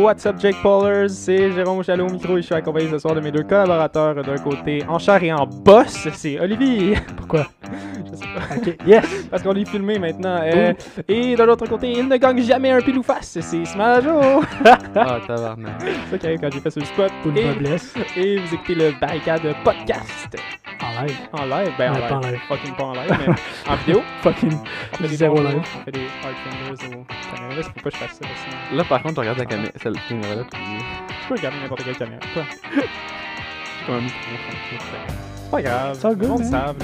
What's up, Jake Paulers? C'est Jérôme Chalot au micro et je suis accompagné ce soir de mes deux collaborateurs. D'un côté, en chair et en boss, c'est Olivier. Pourquoi? Je sais pas. Ok, yes! Parce qu'on est filmé maintenant. Euh, et de l'autre côté, il ne gagne jamais un pile ou face. C'est Smajo. Ah, tabarnak. c'est ça qui arrive quand j'ai fait ce spot. Pour Et, et vous écoutez le Barricade Podcast. En live. En live, ben en live. pas en live. Fucking pas en live, mais en vidéo? Fucking. On fait des Zéro live. On fait des hard fingers aux caméras. Là, faut pas que je fasse ça. Sinon, Là, par contre, tu regardes la caméra, celle caméra là, puis je peux regarder n'importe quelle caméra. Quoi? comme un micro. C'est pas grave. C'est all good, On hein? savent.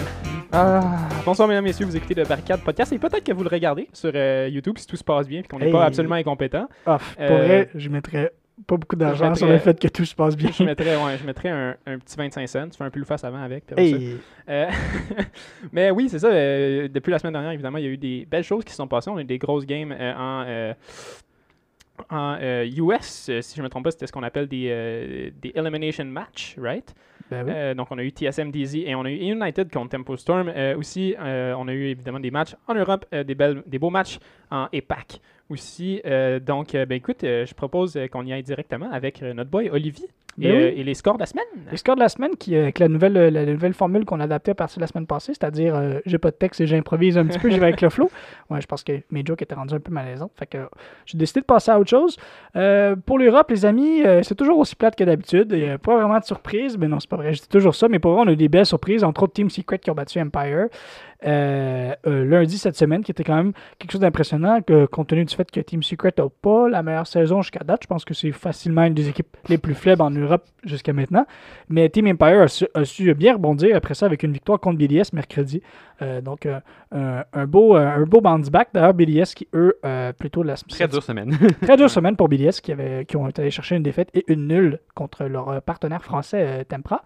Ah, bonsoir, mesdames et messieurs. Vous écoutez le Barricade Podcast et peut-être que vous le regardez sur euh, YouTube si tout se passe bien et qu'on n'est Hey. pas absolument incompétent. Off. Pour Euh, vrai, je mettrais pas beaucoup d'argent sur le fait que tout se passe bien. Je mettrais, ouais, je mettrais un, un petit 25 cents. Tu fais un pull face avant avec. Hey! Euh, mais oui, c'est ça. euh, depuis la semaine dernière, évidemment, il y a eu des belles choses qui se sont passées. On a eu des grosses games euh, en, en US. si je ne me trompe pas, c'était ce qu'on appelle des, des Elimination Match, right? Ben oui. Euh, donc, on a eu TSM DZ et on a eu United contre Tempo Storm. Euh, aussi, euh, on a eu évidemment des matchs en Europe, des, belles, des beaux matchs en EPAC aussi. Euh, donc, euh, ben écoute, euh, je propose qu'on y aille directement avec notre boy Olivier et, Ben oui. et les scores de la semaine. Les scores de la semaine, qui, avec la nouvelle, la nouvelle formule qu'on a adaptée à partir de la semaine passée, c'est-à-dire j'ai pas de texte et j'improvise un petit peu, j'y vais avec le flow. Ouais, je pense que mes jokes étaient rendus un peu malaisants. Fait que j'ai décidé de passer à autre chose. Pour l'Europe, les amis, c'est toujours aussi plate que d'habitude. Il n'y a pas vraiment de surprise. Mais non, c'est pas vrai. Je dis toujours ça. Mais pour vrai, on a eu des belles surprises. Entre autres, Team Secret qui ont battu Empire. Euh, euh, lundi cette semaine, qui était quand même quelque chose d'impressionnant, que, compte tenu du fait que Team Secret n'a pas la meilleure saison jusqu'à date. Je pense que c'est facilement une des équipes les plus faibles en Europe jusqu'à maintenant. Mais Team Empire a su, a su bien rebondir après ça avec une victoire contre BDS mercredi. Euh, donc, un, beau, un beau bounce back. D'ailleurs, BDS qui, eux, plutôt la Très dure semaine. Très dure semaine pour BDS qui, avait, qui ont été allés chercher une défaite et une nulle contre leur partenaire français Tempra.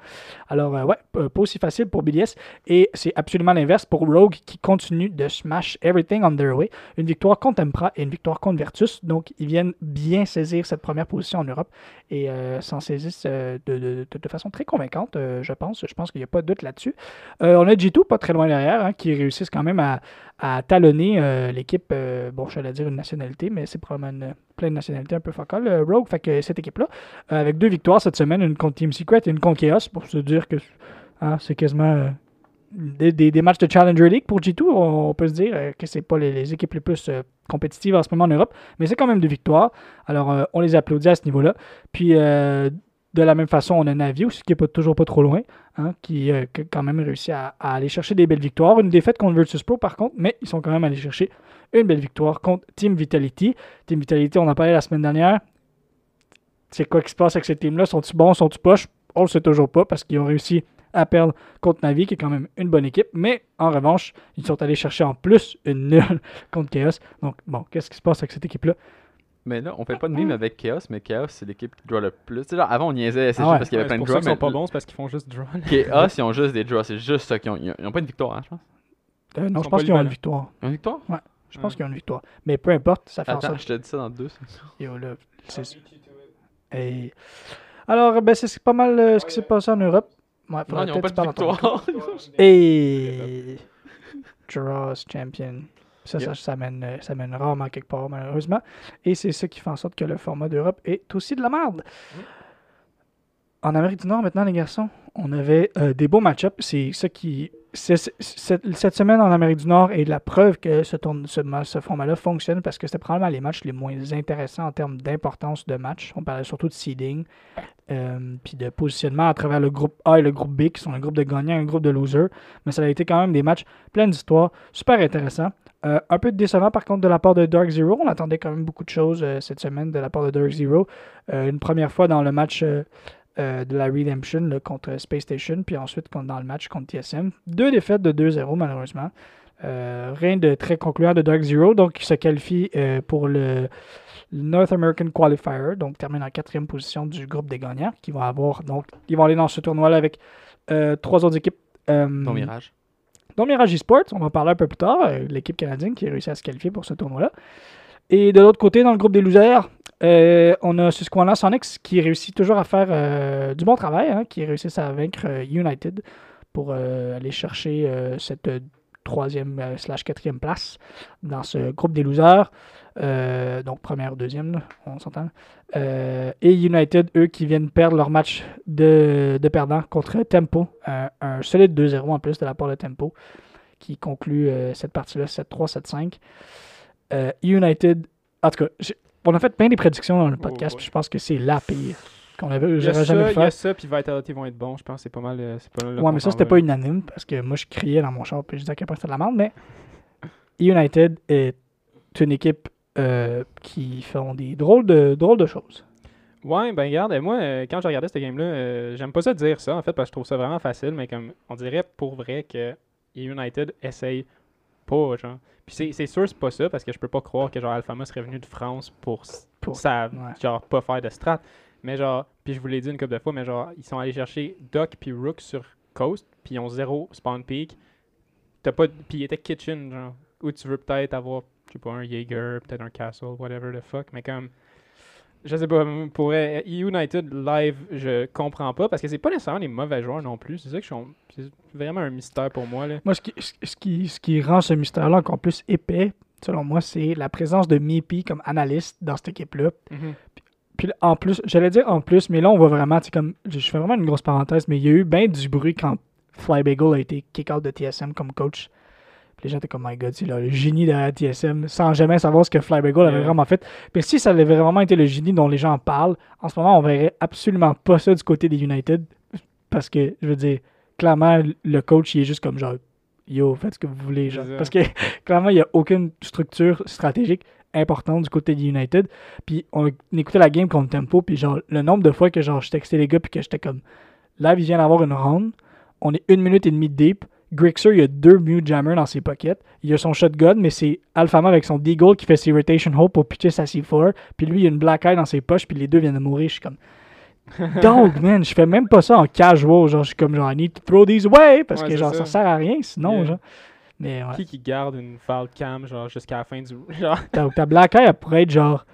Alors, ouais, pas aussi facile pour BDS. Et c'est absolument l'inverse pour Rogue qui continue de smash everything on their way. Une victoire contre Tempra et une victoire contre Vertus. Donc, ils viennent bien saisir cette première position en Europe et euh, s'en saisissent euh, de, de- de- façon très convaincante, euh, je pense. Je pense qu'il n'y a pas de doute là-dessus. On a G2 pas très loin derrière, hein, qui réussissent quand même à, à talonner l'équipe, bon, je allais dire une nationalité, mais c'est probablement une, plein de nationalités un peu focales, euh, Rogue. Fait que cette équipe-là, avec deux victoires cette semaine, une contre Team Secret et une contre Chaos, pour se dire que hein, c'est quasiment des, des- des matchs de Challenger League pour G2. On, peut se dire euh, que c'est pas les, équipes les plus euh, compétitives en ce moment en Europe, mais c'est quand même deux victoires. Alors, euh, on les applaudit à ce niveau-là. Puis, euh, de la même façon, on a Navi aussi, qui n'est pas, toujours pas trop loin, hein, qui a quand même réussi à, aller chercher des belles victoires. Une défaite contre Virtus Pro, par contre, mais ils sont quand même allés chercher une belle victoire contre Team Vitality. Team Vitality, on en parlait la semaine dernière. C'est quoi qui se passe avec ce team-là? Sont-ils bons? Sont-ils poches? On le sait toujours pas parce qu'ils ont réussi à perdre contre Navi, qui est quand même une bonne équipe. Mais en revanche, ils sont allés chercher en plus une nulle contre Chaos. Donc, bon, qu'est-ce qui se passe avec cette équipe-là? Mais là, on fait pas de mime avec Chaos, mais Chaos, c'est l'équipe qui draw le plus. Tu sais, genre, avant, on niaisait SSG Ah ouais. parce qu'il y Ouais, avait plein de draws. qu'ils sont pas bons, c'est parce qu'ils font juste draw. Chaos, ils ont juste des draws. C'est juste ça qu'ils ont. Ils ont pas une victoire, hein, je pense. Euh, non, Ils je pense qu'ils ont une victoire. Une victoire? Je pense Ouais. qu'ils ont une victoire. Mais peu importe, ça fait en Attends, sorte je te dis ça dans deux. secondes. Yo, là, c'est- Et- Alors, ben, c'est pas mal euh, ce qui s'est passé en Europe. Ouais, Non, ils pas de tu parles en ton victoire. Et Draws Champion. Ça, ça, Yep. ça, mène, euh, ça mène rarement quelque part, malheureusement. Et c'est ça qui fait en sorte que le format d'Europe est aussi de la merde. En Amérique du Nord, maintenant, les garçons, on avait euh, des beaux match-ups. C'est ça qui. Cette, semaine en Amérique du Nord est la preuve que ce, format-là fonctionne parce que c'était probablement les matchs les moins intéressants en termes d'importance de match. On parlait surtout de seeding, euh, puis de positionnement à travers le groupe A et le groupe B, qui sont un groupe de gagnants et un groupe de losers. Mais ça a été quand même des matchs pleins d'histoires, super intéressants. Euh, un peu décevant par contre de la part de Dark Zero. On attendait quand même beaucoup de choses euh, cette semaine de la part de Dark Zero. Une première fois dans le match euh, de la Redemption là, contre Space Station, puis ensuite contre- dans le match contre TSM. Deux défaites de 2-0 malheureusement. Euh, rien de très concluant de Dark Zero, donc il se qualifie euh, pour le North American Qualifier, donc termine en quatrième position du groupe des gagnants, qui vont avoir donc ils vont aller dans ce tournoi-là avec trois autres équipes. Ton mirage. dont Mirage Esports, on va en parler un peu plus tard, l'équipe canadienne qui a réussi à se qualifier pour ce tournoi-là. Et de l'autre côté, dans le groupe des losers, euh, on a Sonics qui réussit toujours à faire euh, du bon travail, hein, qui réussissent à vaincre euh, United pour aller chercher cette troisième slash quatrième place dans ce groupe des losers. Donc première, deuxième, là, on s'entend. Et United, eux, qui viennent perdre leur match de, de perdant contre Tempo. Un, solide 2-0 en plus de la part de Tempo, qui conclut cette partie-là 7-3, 7-5. Euh, United, en tout cas, on a fait plein des prédictions dans le podcast, ouais. puis je pense que c'est la pire qu'on avait Il j'aurais jamais il pu y a ça, puis Vitality vont être bons. Je pense que c'est pas mal. euh, c'est pas mal là Ouais, mais ça, c'était pas unanime parce que moi, je criais dans mon char puis je disais à quel point c'était de la merde. Mais United est une équipe euh, qui font des drôles de, drôles de choses. Ouais, ben regarde, moi, euh, quand je regardais ce game-là, euh, j'aime pas ça dire ça, en fait, parce que je trouve ça vraiment facile, mais comme on dirait pour vrai que United essaye pas, genre. Puis c'est- c'est sûr, c'est pas ça, parce que je peux pas croire que genre Alphama serait venu de France pour, Pour- ça, ouais. genre pas faire de strat. Mais genre, puis je vous l'ai dit une couple de fois, mais genre, ils sont allés chercher Doc puis Rook sur Coast, puis ils ont zéro spawn peak. T'as pas, puis il était kitchen, genre, où tu veux peut-être avoir, je sais pas, un Jaeger, peut-être un Castle, whatever the fuck, mais comme. Je sais pas, pour euh, United Live, je comprends pas parce que c'est pas nécessairement des mauvais joueurs non plus. C'est ça que je suis. Vraiment un mystère pour moi. Là. Moi, ce qui, ce qui, ce qui rend ce mystère-là encore plus épais, selon moi, c'est la présence de Mipi comme analyste dans cette équipe-là. Puis là, en plus, j'allais dire en plus, mais là, on voit vraiment, tu sais, comme, je je fais vraiment une grosse parenthèse, mais il y a eu bien du bruit quand Fly Bagel a été kick-out de TSM comme coach. Puis les gens étaient comme, my god, c'est le génie derrière TSM, sans jamais savoir ce que Fly Bagel avait Yeah. vraiment fait. Mais si ça avait vraiment été le génie dont les gens parlent, en ce moment, on verrait absolument pas ça du côté des United. Parce que, je veux dire, clairement, le coach, il est juste comme genre, yo, faites ce que vous voulez. Genre. Parce que, clairement, il n'y a aucune structure stratégique importante du côté des United. Puis on écoutait la game contre Tempo, puis genre, le nombre de fois que genre, je textais les gars, puis que j'étais comme, là, il vient d'avoir une round, on est une minute et demie de deep. Grixer, il a deux mute jammers dans ses pockets. Il a son shotgun, mais c'est Alphama avec son Deagle qui fait ses rotation hole pour pitcher sa C4. Puis lui, il a une black eye dans ses poches, puis les deux viennent de mourir. Je suis comme, Dog, man, je fais même pas ça en casual. Genre, je suis comme, genre, I need to throw these away, parce Ouais, que genre, ça. ça sert à rien sinon, Yeah. genre. Mais ouais. Qui qui garde une foul cam genre jusqu'à la fin du. Genre? Ta, ta black eye, elle pourrait être genre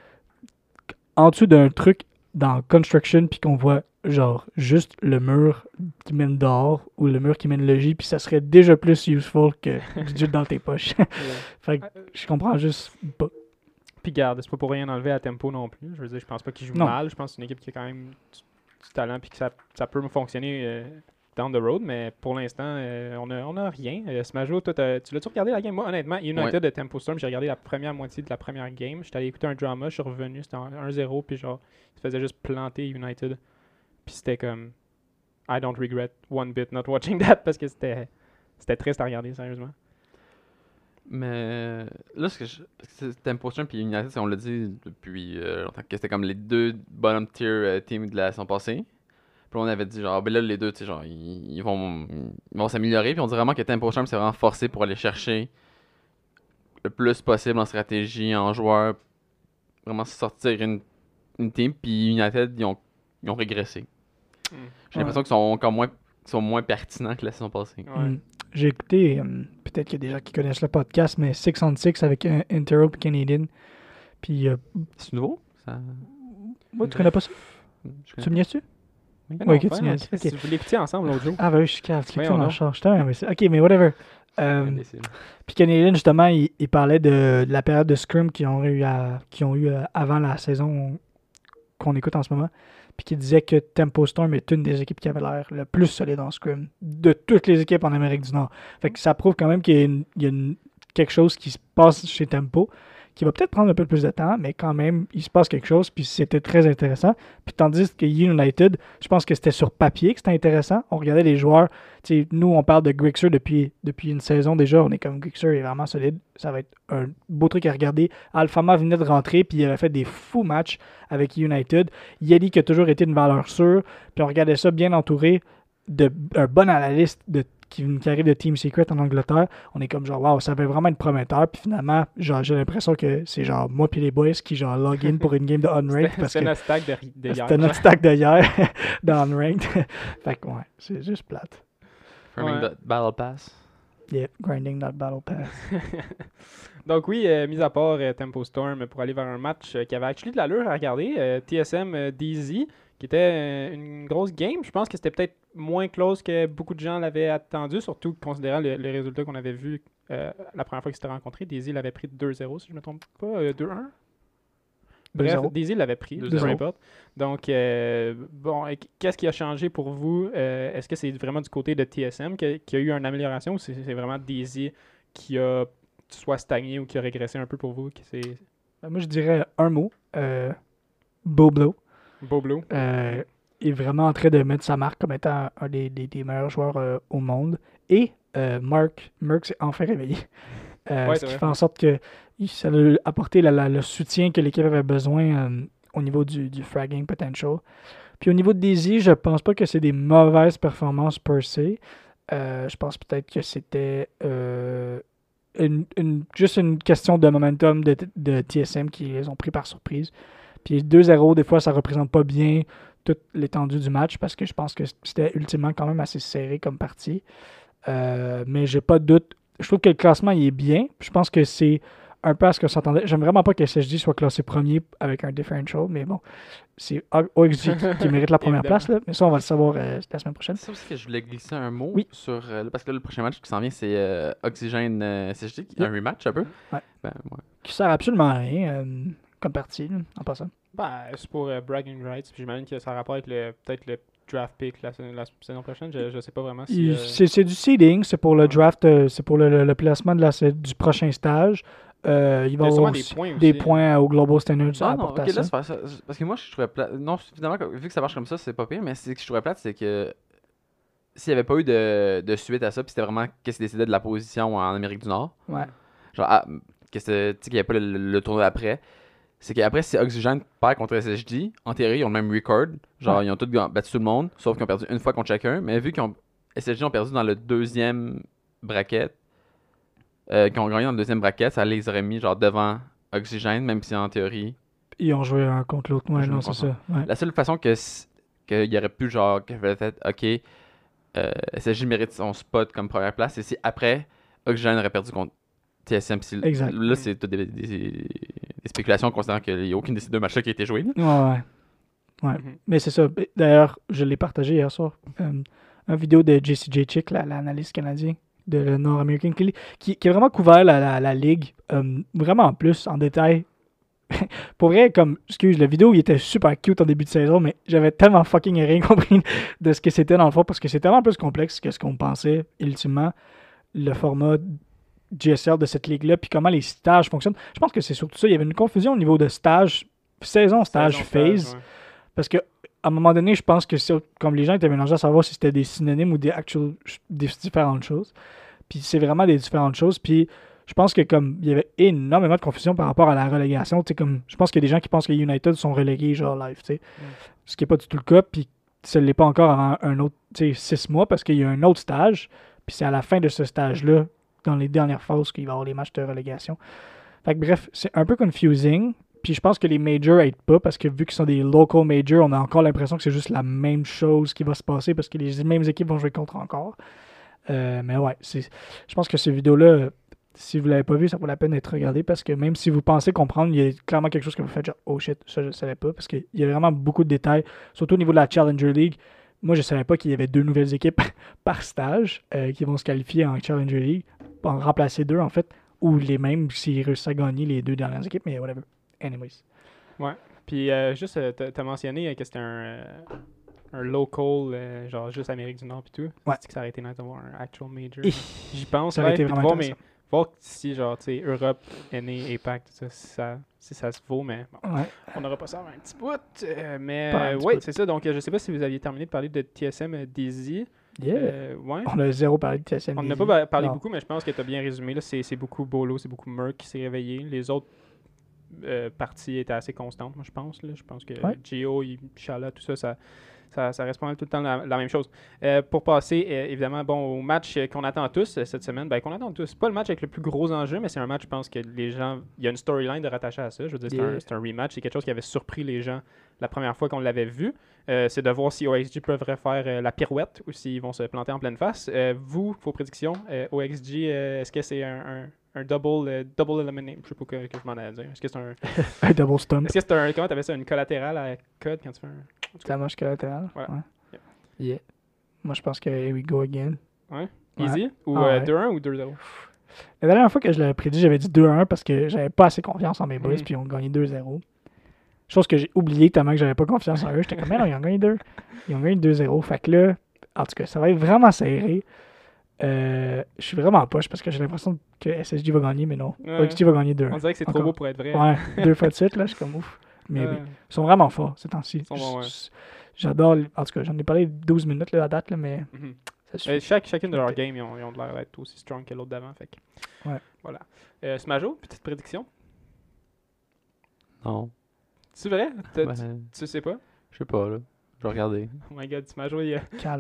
en dessous d'un truc dans construction, puis qu'on voit genre juste le mur qui mène dehors ou le mur qui mène logis, puis ça serait déjà plus useful que du jus dans tes poches. fait que je comprends juste pas. Puis garde, c'est pas pour rien enlever à tempo non plus. Je veux dire, je pense pas qu'il joue Non. mal. Je pense que c'est une équipe qui a quand même du, du talent puis que ça, ça peut fonctionner euh, down the road. Mais pour l'instant, euh, on, a, on a rien. Euh, Smajo, toi, tu l'as-tu regardé la game? Moi, honnêtement, United de Tempo Storm, j'ai regardé la première moitié de la première game. J'étais allé écouter un drama, je suis revenu, c'était en 1-0, puis genre, il se faisait juste planter United. Puis c'était comme, I don't regret one bit not watching that parce que c'était c'était triste à regarder, sérieusement. Mais là, ce que je. Storm puis United, on l'a dit depuis euh, longtemps que c'était comme les deux bottom tier euh, teams de la saison passée. Puis on avait dit, genre, ben là, les deux, tu sais, genre, ils, vont vont s'améliorer. Puis on dit vraiment que Tempo Storm, c'est vraiment forcé pour aller chercher le plus possible en stratégie, en joueur, vraiment sortir une, une team. Puis United, ils ont, ils ont régressé. J'ai l'impression qu'ils sont encore moins, sont moins pertinents que la saison passée. Ouais. Mm. J'ai écouté, euh, peut-être qu'il y a des gens qui connaissent le podcast, mais 6 on 6 avec un Interrupt Canadian. Puis, euh, C'est nouveau? Ça... ouais, tu connais pas ça? Tu me niaises-tu? Ouais, non, ok, tu niaises. non, Chris, Ok. Vous l'écoutiez ensemble l'autre jour. Ah, bah oui, je suis calme. Tu en charge. Ok, mais whatever. Euh. Puis Canadian, justement, il, il parlait de, de la période de scrum qu'ils ont eu, à- qu'ils ont eu euh, avant la saison qu'on écoute en ce moment. Puis qui disait que Tempo Storm est une des équipes qui avait l'air le plus solide en scrum de toutes les équipes en Amérique du Nord. Fait que ça prouve quand même qu'il y a, une- il y a une- quelque chose qui se passe chez Tempo qui va peut-être prendre un peu plus de temps, mais quand même, il se passe quelque chose, puis c'était très intéressant. Puis tandis que United, je pense que c'était sur papier que c'était intéressant. On regardait les joueurs, nous, on parle de Grixer depuis, une saison déjà. On est comme Grixer est vraiment solide. Ça va être un beau truc à regarder. Alphama venait de rentrer, puis il avait fait des fous matchs avec United. Yeli qui a toujours été une valeur sûre. Puis on regardait ça bien entouré de un bon analyste de, qui, qui arrive de Team Secret en Angleterre. On est comme genre, waouh, ça va vraiment être prometteur. Puis finalement, genre, j'ai l'impression que c'est genre moi puis les boys qui genre log in pour une game de Unranked C'était parce c'était que notre stack de, de hier. c'était notre stack de hier dans Unranked. fait que ouais, c'est juste plate. Farming Ouais. Dot- Battle Pass. Yeah, grinding that battle pass. Donc oui, euh, mis à part euh, Tempo Storm pour aller vers un match euh, qui avait actually de l'allure à regarder, euh, TSM euh, DZ, qui était euh, une grosse game. Je pense que c'était peut-être moins close que beaucoup de gens l'avaient attendu, surtout considérant le, le résultat qu'on avait vu euh, la première fois qu'ils s'étaient rencontrés. Daisy l'avait pris 2-0, si je ne me trompe pas. euh, 2-1 Bref, 2-0. Daisy l'avait pris, peu 2-0. importe. Donc, euh, bon, qu'est-ce qui a changé pour vous? Euh, Est-ce que c'est vraiment du côté de TSM qu'il y a eu une amélioration ou c'est vraiment Daisy qui a soit stagné ou qui a régressé un peu pour vous? Ben, Moi, je dirais un mot. Euh, Boblo Boblo. euh, est vraiment en train de mettre sa marque comme étant un des, des- des meilleurs joueurs euh, au monde. Et euh, Mark, Mark s'est enfin réveillé. Euh, Ouais, ce qui vrai. fait en sorte que ça a apporté la- la- le soutien que l'équipe avait besoin euh, au niveau du, du fragging potential. Puis au niveau de Daisy, je pense pas que c'est des mauvaises performances per se. Je pense peut-être que c'était une- une- juste une question de momentum de, de TSM qui les ont pris par surprise. Puis 2-0, des fois, ça représente pas bien toute l'étendue du match parce que je pense que c'était ultimement quand même assez serré comme partie. Euh, mais j'ai pas de doute. Je trouve que le classement il est bien. Je pense que c'est un peu à ce que s'entendait. J'aime vraiment pas que SSG soit classé premier avec un differential, mais bon, c'est OXG qui, qui mérite la première place. Là. Mais ça, on va le savoir euh, la semaine prochaine. C'est aussi que je voulais glisser un mot Oui. sur. euh, parce que là, le prochain match qui s'en vient, c'est euh, Oxygène euh, CSG, qui- un rematch un peu. Ouais. Ben, ouais. Qui sert absolument à rien euh, comme partie, là, en passant. Ben, c'est pour euh, bragging rights. Puis j'imagine que ça a rapport avec le peut-être le draft pick la, sa- la saison prochaine. Je, je sais pas vraiment si. Euh, C'est c'est du seeding, c'est pour le draft, euh, c'est pour le, le- le placement de la, du prochain stage. Euh, il va avoir des points aussi. des points au Global Standards à Ah non, apporter ok, à ça. Parce que moi, je trouvais plate. Non, finalement, vu que ça marche comme ça, c'est pas pire, mais c'est que je trouvais plate, c'est que s'il n'y avait pas eu de, de suite à ça, puis c'était vraiment qu'est-ce qui décidait de la position en Amérique du Nord, Ouais. genre, ah, qu'il n'y avait pas le tournoi après, c'est qu'après, si Oxygène perd contre SSG, en théorie, ils ont le même record. Genre, Ouais. ils ont tous battu tout le monde, sauf qu'ils ont perdu une fois contre chacun, mais vu qu'ils ont. SSG ont perdu dans le deuxième bracket, euh, qu'ils ont gagné dans le deuxième bracket, ça les aurait mis, genre, devant Oxygène, même si en théorie. Ils ont joué un contre l'autre. Ouais, non, c'est ça. Ouais. La seule façon que qu'il y aurait pu, genre, que peut-être, ok, euh, SSG mérite son spot comme première place, c'est si après, Oxygène aurait perdu contre TSM. Exact. Là, c'est tout des, des- des spéculations considérant qu'il n'y a aucune de ces deux matchs-là qui a été joué. là. Ouais, ouais. Ouais. Mhm. Mais c'est ça. D'ailleurs, je l'ai partagé hier soir. Euh, une vidéo de JCJ Chick, la- l'analyste canadien de le North American League, qui, qui a vraiment couvert la, la, la ligue euh, vraiment en plus, en détail. Pour vrai, comme, excuse, la vidéo, il était super cute en début de saison, mais j'avais tellement fucking rien compris de ce que c'était dans le fond, parce que c'est tellement plus complexe que ce qu'on pensait, ultimement, le format GSL de cette ligue-là, puis comment les stages fonctionnent. Je pense que c'est surtout ça. Il y avait une confusion au niveau de stage, saison, stage, Saison, phase. ouais. Parce que à un moment donné, je pense que c'est- comme les gens étaient mélangés à savoir si c'était des synonymes ou des actual des différentes choses. Puis c'est vraiment des différentes choses. Puis je pense que comme il y avait énormément de confusion par rapport à la relégation, comme je pense qu'il y a des gens qui pensent que United sont relégués genre live, sais. Ce qui n'est pas du tout le cas, puis ça ne l'est pas encore avant un autre, six mois parce qu'il y a un autre stage. Puis c'est à la fin de ce stage-là, dans les dernières phases, qu'il va y avoir les matchs de relégation. Fait que bref, c'est un peu confusing. Puis je pense que les majors aident pas parce que vu qu'ils sont des local majors, on a encore l'impression que c'est juste la même chose qui va se passer parce que les mêmes équipes vont jouer contre encore. Euh, mais ouais, je pense que cette vidéo-là, euh, si vous l'avez pas vu, ça vaut la peine d'être regardé parce que même si vous pensez comprendre, il y a clairement quelque chose que vous faites genre oh shit, ça je savais pas parce qu'il y a vraiment beaucoup de détails, surtout au niveau de la Challenger League. Moi, je savais pas qu'il y avait deux nouvelles équipes par stage euh, qui vont se qualifier en Challenger League, en remplacer deux en fait, ou les mêmes s'ils réussissent à gagner les deux dernières équipes, mais whatever. Anyways. Puis euh, juste, euh, t'as mentionné euh, que c'était un, un local, genre juste Amérique du Nord puis tout. Ouais. C'est que ça aurait été nice d'avoir un actual major? J'y pense, Ça aurait ouais, été vraiment voir, mais voir si, genre, tu sais, Europe, NA, APAC, tout ça, si ça, si ça se vaut, mais bon, Ouais. on n'aura pas ça avant un petit bout. euh, mais euh, ouais, bout. c'est ça. Donc, euh, je sais pas si vous aviez terminé de parler de TSM Daisy. Yeah. Euh, ouais. On a zéro parlé de TSM. On n'a pas parlé Non. beaucoup, mais je pense que tu as bien résumé. là. C'est c'est beaucoup Bolo, c'est beaucoup Merck qui s'est réveillé. Les autres euh, parties étaient assez constantes, moi, je pense. Là. Je pense que Ouais. Gio, Chala, tout ça, ça, ça, ça reste pas mal tout le temps la, la même chose. Euh, pour passer, euh, évidemment, bon, au match euh, qu'on attend tous cette semaine, ben, qu'on attend tous. Pas le match avec le plus gros enjeu, mais c'est un match, je pense que les gens. Il y a une storyline de rattacher à ça. Je veux dire, c'est un- Yeah. c'est un, rematch. C'est quelque chose qui avait surpris les gens la première fois qu'on l'avait vu. Euh, c'est de voir si OXG peuvent faire euh, la pirouette ou s'ils vont se planter en pleine face. Vous, vos prédictions, OXG, est-ce que c'est un, un- un double, euh, double eliminate? Je sais pas que, que je m'en ai à dire. Est-ce que c'est un. Un double stump. Est-ce que c'est un. Comment t'appelles ça? Une collatérale à code quand tu fais un. C'est la moche collatérale. Voilà. Ouais. Yep. Yeah. Moi, je pense que here we go again. Ouais. Ouais. Easy? Ou Ah euh. 2-1 ou 2-0 La dernière fois que je l'avais prédit, j'avais dit 2-1 parce que j'avais pas assez confiance en mes boys, Mhm. puis ils ont gagné 2-0. Chose que j'ai oublié tellement que j'avais pas confiance en eux. J'étais comme, mais non, ils ont gagné 2. Ils ont gagné 2-0. Fait que là, en tout cas, ça va être vraiment serré. Euh, je suis vraiment poche parce que j'ai l'impression que SSG va gagner, mais non. Ouais. OXG va gagner 2. On dirait que c'est trop beau pour être vrai. Ouais, deux fois de suite, là, je suis comme ouf. Mais Ouais. oui, ils sont vraiment forts ces temps-ci. ouais. J'adore, en tout cas, j'en ai parlé 12 minutes là, à date, là, mais Mhm. suffit. Euh, chaque, chacune de leurs games, ils ont, ils ont de l'air d'être aussi strong que l'autre d'avant. Fait que, Ouais. Voilà. Euh, Smajo, petite prédiction? Non. C'est vrai? Ben, tu, sais pas? je sais pas, là. Je vais regarder. Oh my god, Smajo, il, il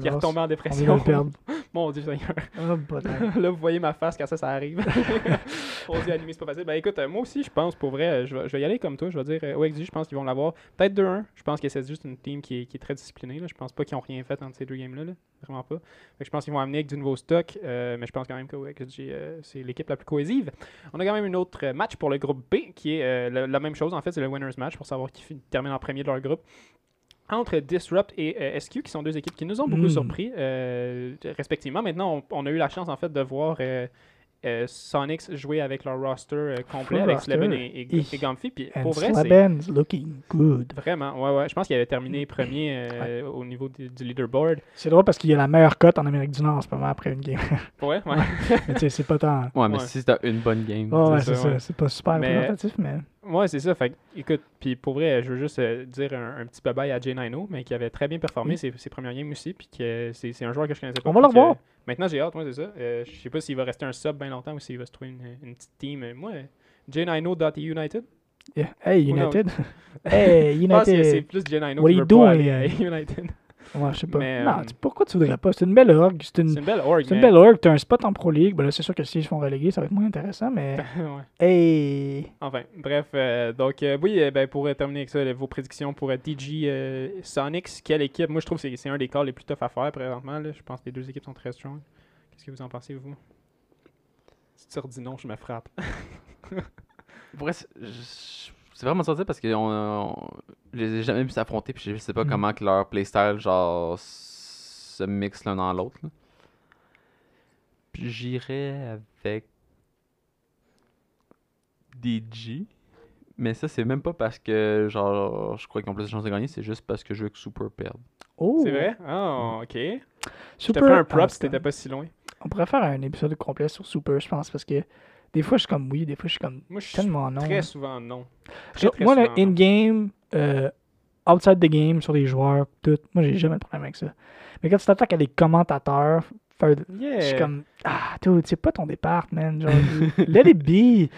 est retombé en On dépression. le perdre. Mon dieu, Seigneur. Oh. Là, vous voyez ma face quand ça, ça arrive. C'est pas facile. Ben écoute, euh, moi aussi, je pense, pour vrai, euh, je vais, je vais y aller comme toi. Je vais dire, euh, OXG, je pense qu'ils vont l'avoir. Peut-être 2-1. Je pense que c'est juste une team qui est, qui est très disciplinée. Là. Je pense pas qu'ils ont rien fait entre ces deux games-là. là. Vraiment pas. Fait que je pense qu'ils vont amener avec du nouveau stock. mais je pense quand même que OXG, c'est l'équipe la plus cohésive. On a quand même une autre match pour le groupe B qui est la même chose. En fait, c'est le winners match pour savoir qui termine en premier de leur groupe entre Disrupt et euh, SQ, qui sont deux équipes qui nous ont beaucoup Mm. surpris, euh, respectivement. Maintenant, on, on a eu la chance, en fait, de voir euh, euh, Sonics jouer avec leur roster euh, complet, Full avec roster. Sleben et, et. Puis And pour vrai, c'est Slaben's looking good. vraiment... Ouais, ouais. Je pense qu'il avait terminé premier euh, au niveau du, du leaderboard. C'est drôle parce qu'il y a la meilleure cote en Amérique du Nord en ce moment après une game. Vrai, ouais. mais tu sais, c'est pas tant. Ouais, mais Ouais. si t'as une bonne game. Oh, ouais, c'est c'est ça, ça. ouais. C'est pas super Mais- représentatif, mais. Ouais, c'est ça. Fait écoute, puis pour vrai, je veux juste euh, dire un, un petit bye-bye à Jay Nino, mais qui avait très bien performé Oui. ses, ses premières games aussi, puis que c'est un joueur que je connaissais pas. On va le revoir. Maintenant, j'ai hâte, moi, c'est ça. Euh, je sais pas s'il va rester un sub bien longtemps ou s'il va se trouver une, une petite team. Euh, Moi, jnino.united. Yeah. Hey, Who knows? United. hey, Je pense que c'est United. plus Jay Nino What qui are veut you pas aller à United. Ouais, je sais pas. Mais, non, euh, tu- pourquoi tu voudrais pas? C'est une belle org. C'est une, belle org, c'est une belle org. T'as un spot en Pro League. Ben là, c'est sûr que s'ils se font reléguer, ça va être moins intéressant, mais. Ouais. Hey. Enfin, bref, euh, donc euh, oui, euh, ben, pour terminer avec ça, vos prédictions pour euh, DG euh, Sonics, quelle équipe? Moi, je trouve que c'est- c'est un des calls les plus tough à faire présentement. là. Je pense que les deux équipes sont très strong. Qu'est-ce que vous en pensez, vous? Si tu redis non, je me frappe. Pour vrai, je- c'est vraiment sorti parce que on, on- je les ai jamais vus s'affronter puis je sais pas Mhm. comment que leur playstyle genre se mixe l'un dans l'autre. Puis j'irais avec DG. Mais ça c'est même pas parce que genre je crois qu'ils ont plus de chances de gagner, c'est juste parce que je veux que Super perde. Oh. C'est vrai? Ah, ok. Je Super. ferais un prop Ah, si t'étais pas si loin. On pourrait faire un épisode complet sur Super, je pense, parce que des fois, je suis comme oui, des fois, je suis comme Moi, je suis tellement non. très souvent non. Très, Genre, très moi, le souvent, in-game, euh, outside the game, sur les joueurs, tout, moi, j'ai jamais de problème avec ça. Mais quand tu t'attaques à des commentateurs, faire, je Yeah. suis comme ah, dude, c'est pas ton départ, man. Genre, let it be.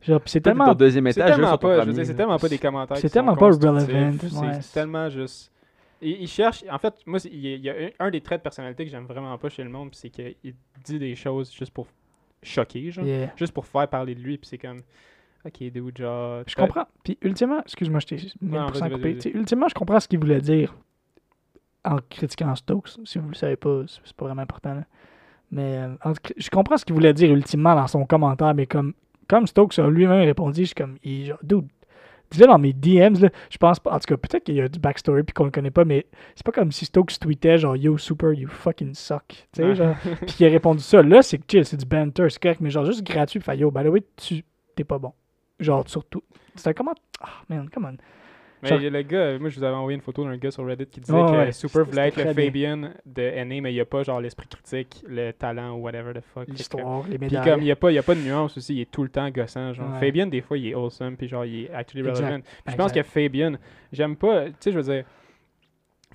Genre, c'est tellement. deuxième étage, tellement pas, je veux premier, dire, c'est tellement pas des commentaires. c'est tellement pas relevant, C'est ouais. c'est tellement juste. Il, il cherche. En fait, moi, il y a, un, un des traits de personnalité que j'aime vraiment pas chez le monde, c'est qu'il dit des choses juste pour choquer, genre. Yeah. Juste pour faire parler de lui, puis c'est comme. Ok, dude, genre. Je comprends. Puis ultimement, excuse-moi, je t'ai 1000% Non, vas-y, vas-y, coupé. Ultimement, je comprends ce qu'il voulait dire en critiquant Stokes. Si vous le savez pas, c'est pas vraiment important. là. Mais euh, en je comprends ce qu'il voulait dire ultimement dans son commentaire, mais comme, comme Stokes a lui-même répondu, je suis comme, il, genre, dude, dis-le dans mes DMs, là, je pense pas. En tout cas, peut-être qu'il y a du backstory puis qu'on le connaît pas, mais c'est pas comme si Stokes tweetait genre, yo, super, you fucking suck. Tu sais, genre, puis qu'il a répondu ça. Là, c'est chill, c'est du banter, c'est correct, mais genre, juste gratuit, fait yo, by the way, tu t'es pas bon. Genre, surtout. C'est un comment. Ah, man, come on. Mais Genre- le gars, moi, je vous avais envoyé une photo d'un gars sur Reddit qui disait que ouais, Super voulait être le Fabian de NA, mais il n'y a pas genre l'esprit critique, le talent ou whatever the fuck. L'histoire, les Puis médailles. comme il n'y a, pas- y a pas de nuance aussi, il est tout le temps gossant. Genre. Ouais. Fabian, des fois, il est awesome, puis genre, il est actually Exact. relevant. Puis je pense que. Fabian, j'aime pas, tu sais, je veux dire,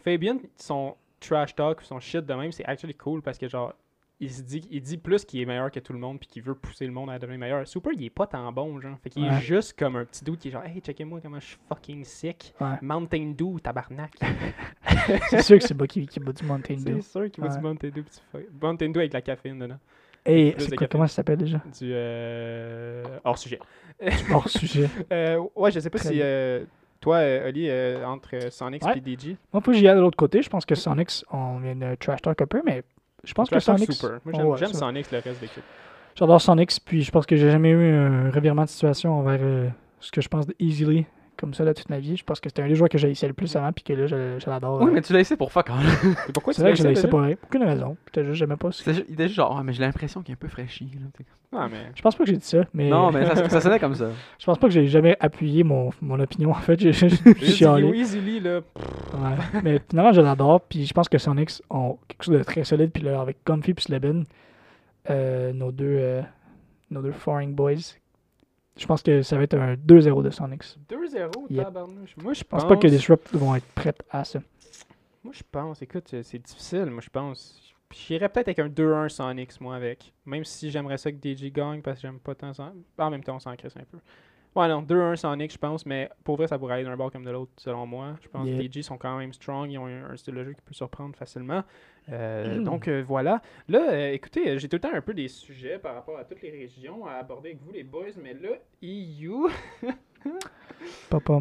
Fabian, son trash talk, son shit de même, c'est actually cool parce que genre, il se dit, il dit plus qu'il est meilleur que tout le monde puis qu'il veut pousser le monde à devenir meilleur. Super, il est pas tant bon, genre. Fait qu'il est juste comme un petit doute qui est genre, hey, checkez-moi comment je suis fucking sick. Ouais. Mountain Dew, tabarnak. C'est sûr que c'est Bucky qui bat du Mountain Dew. c'est sûr qu'il Ouais. du Mountain Dew. petit fuck- Mountain Dew avec la caféine dedans. Et Plus de comment ça s'appelle déjà? Du euh, hors sujet. Hors sujet. Euh, ouais, je sais pas Très si euh, toi, euh, Oli, entre Sonic et DG, Moi, que j'y aille de l'autre côté. Je pense que Sonics, on vient de trash talk un peu, mais je pense que Sonics. super. Moi, Oh, j'aime ouais, ça. Sonic, le reste de l'équipe. J'adore Sonics, puis je pense que j'ai jamais eu un revirement de situation envers euh, ce que je pense de Easily comme ça là, toute ma vie. Je pense que c'était un des joueurs que j'haïssais le plus avant, puis que là, je, je l'adore. Oui, mais tu l'as essayé pour fuck. Et pourquoi C'est tu vrai l'as que je l'haïssais essayé, pour rien. Aucune raison. Juste, j'aimais pas. ju- Il était juste genre, Ah, mais j'ai l'impression qu'il est un peu fraîchi. là. Ah, mais... Je pense pas que j'ai dit ça, mais. Non, mais ça, ça sonnait comme ça. Je pense pas que j'ai jamais appuyé mon, mon opinion, en fait. J'ai j'ai- J'ai j'ai chialé. Là. Ouais. Mais finalement, je l'adore. Puis je pense que Sonics ont quelque chose de très solide. Puis là, avec Comfy puis Slebin, euh, nos deux, euh, nos deux foreign boys, je pense que ça va être un 2-0 de Sonics. 2-0, Yep. tabarnouche. Moi, je Je pense... pense pas que Disrupt vont être prêts à ça. Moi, je pense, écoute, c'est difficile, moi, je pense. J'irais peut-être avec un 2-1 Sonics, moi, avec. Même si j'aimerais ça que DJ gagne, parce que j'aime pas tant ça. En même temps, on s'en crisse un peu. Ouais, non, 2-1 Sonics, je pense, mais pour vrai, ça pourrait aller d'un bord comme de l'autre, selon moi. Je pense Yeah. que DJ sont quand même strong, ils ont un, un style de jeu qui peut surprendre facilement. Euh, Mm. Donc, euh, voilà. Là, euh, écoutez, j'ai tout le temps un peu des sujets par rapport à toutes les régions à aborder avec vous, les boys, mais là, EU,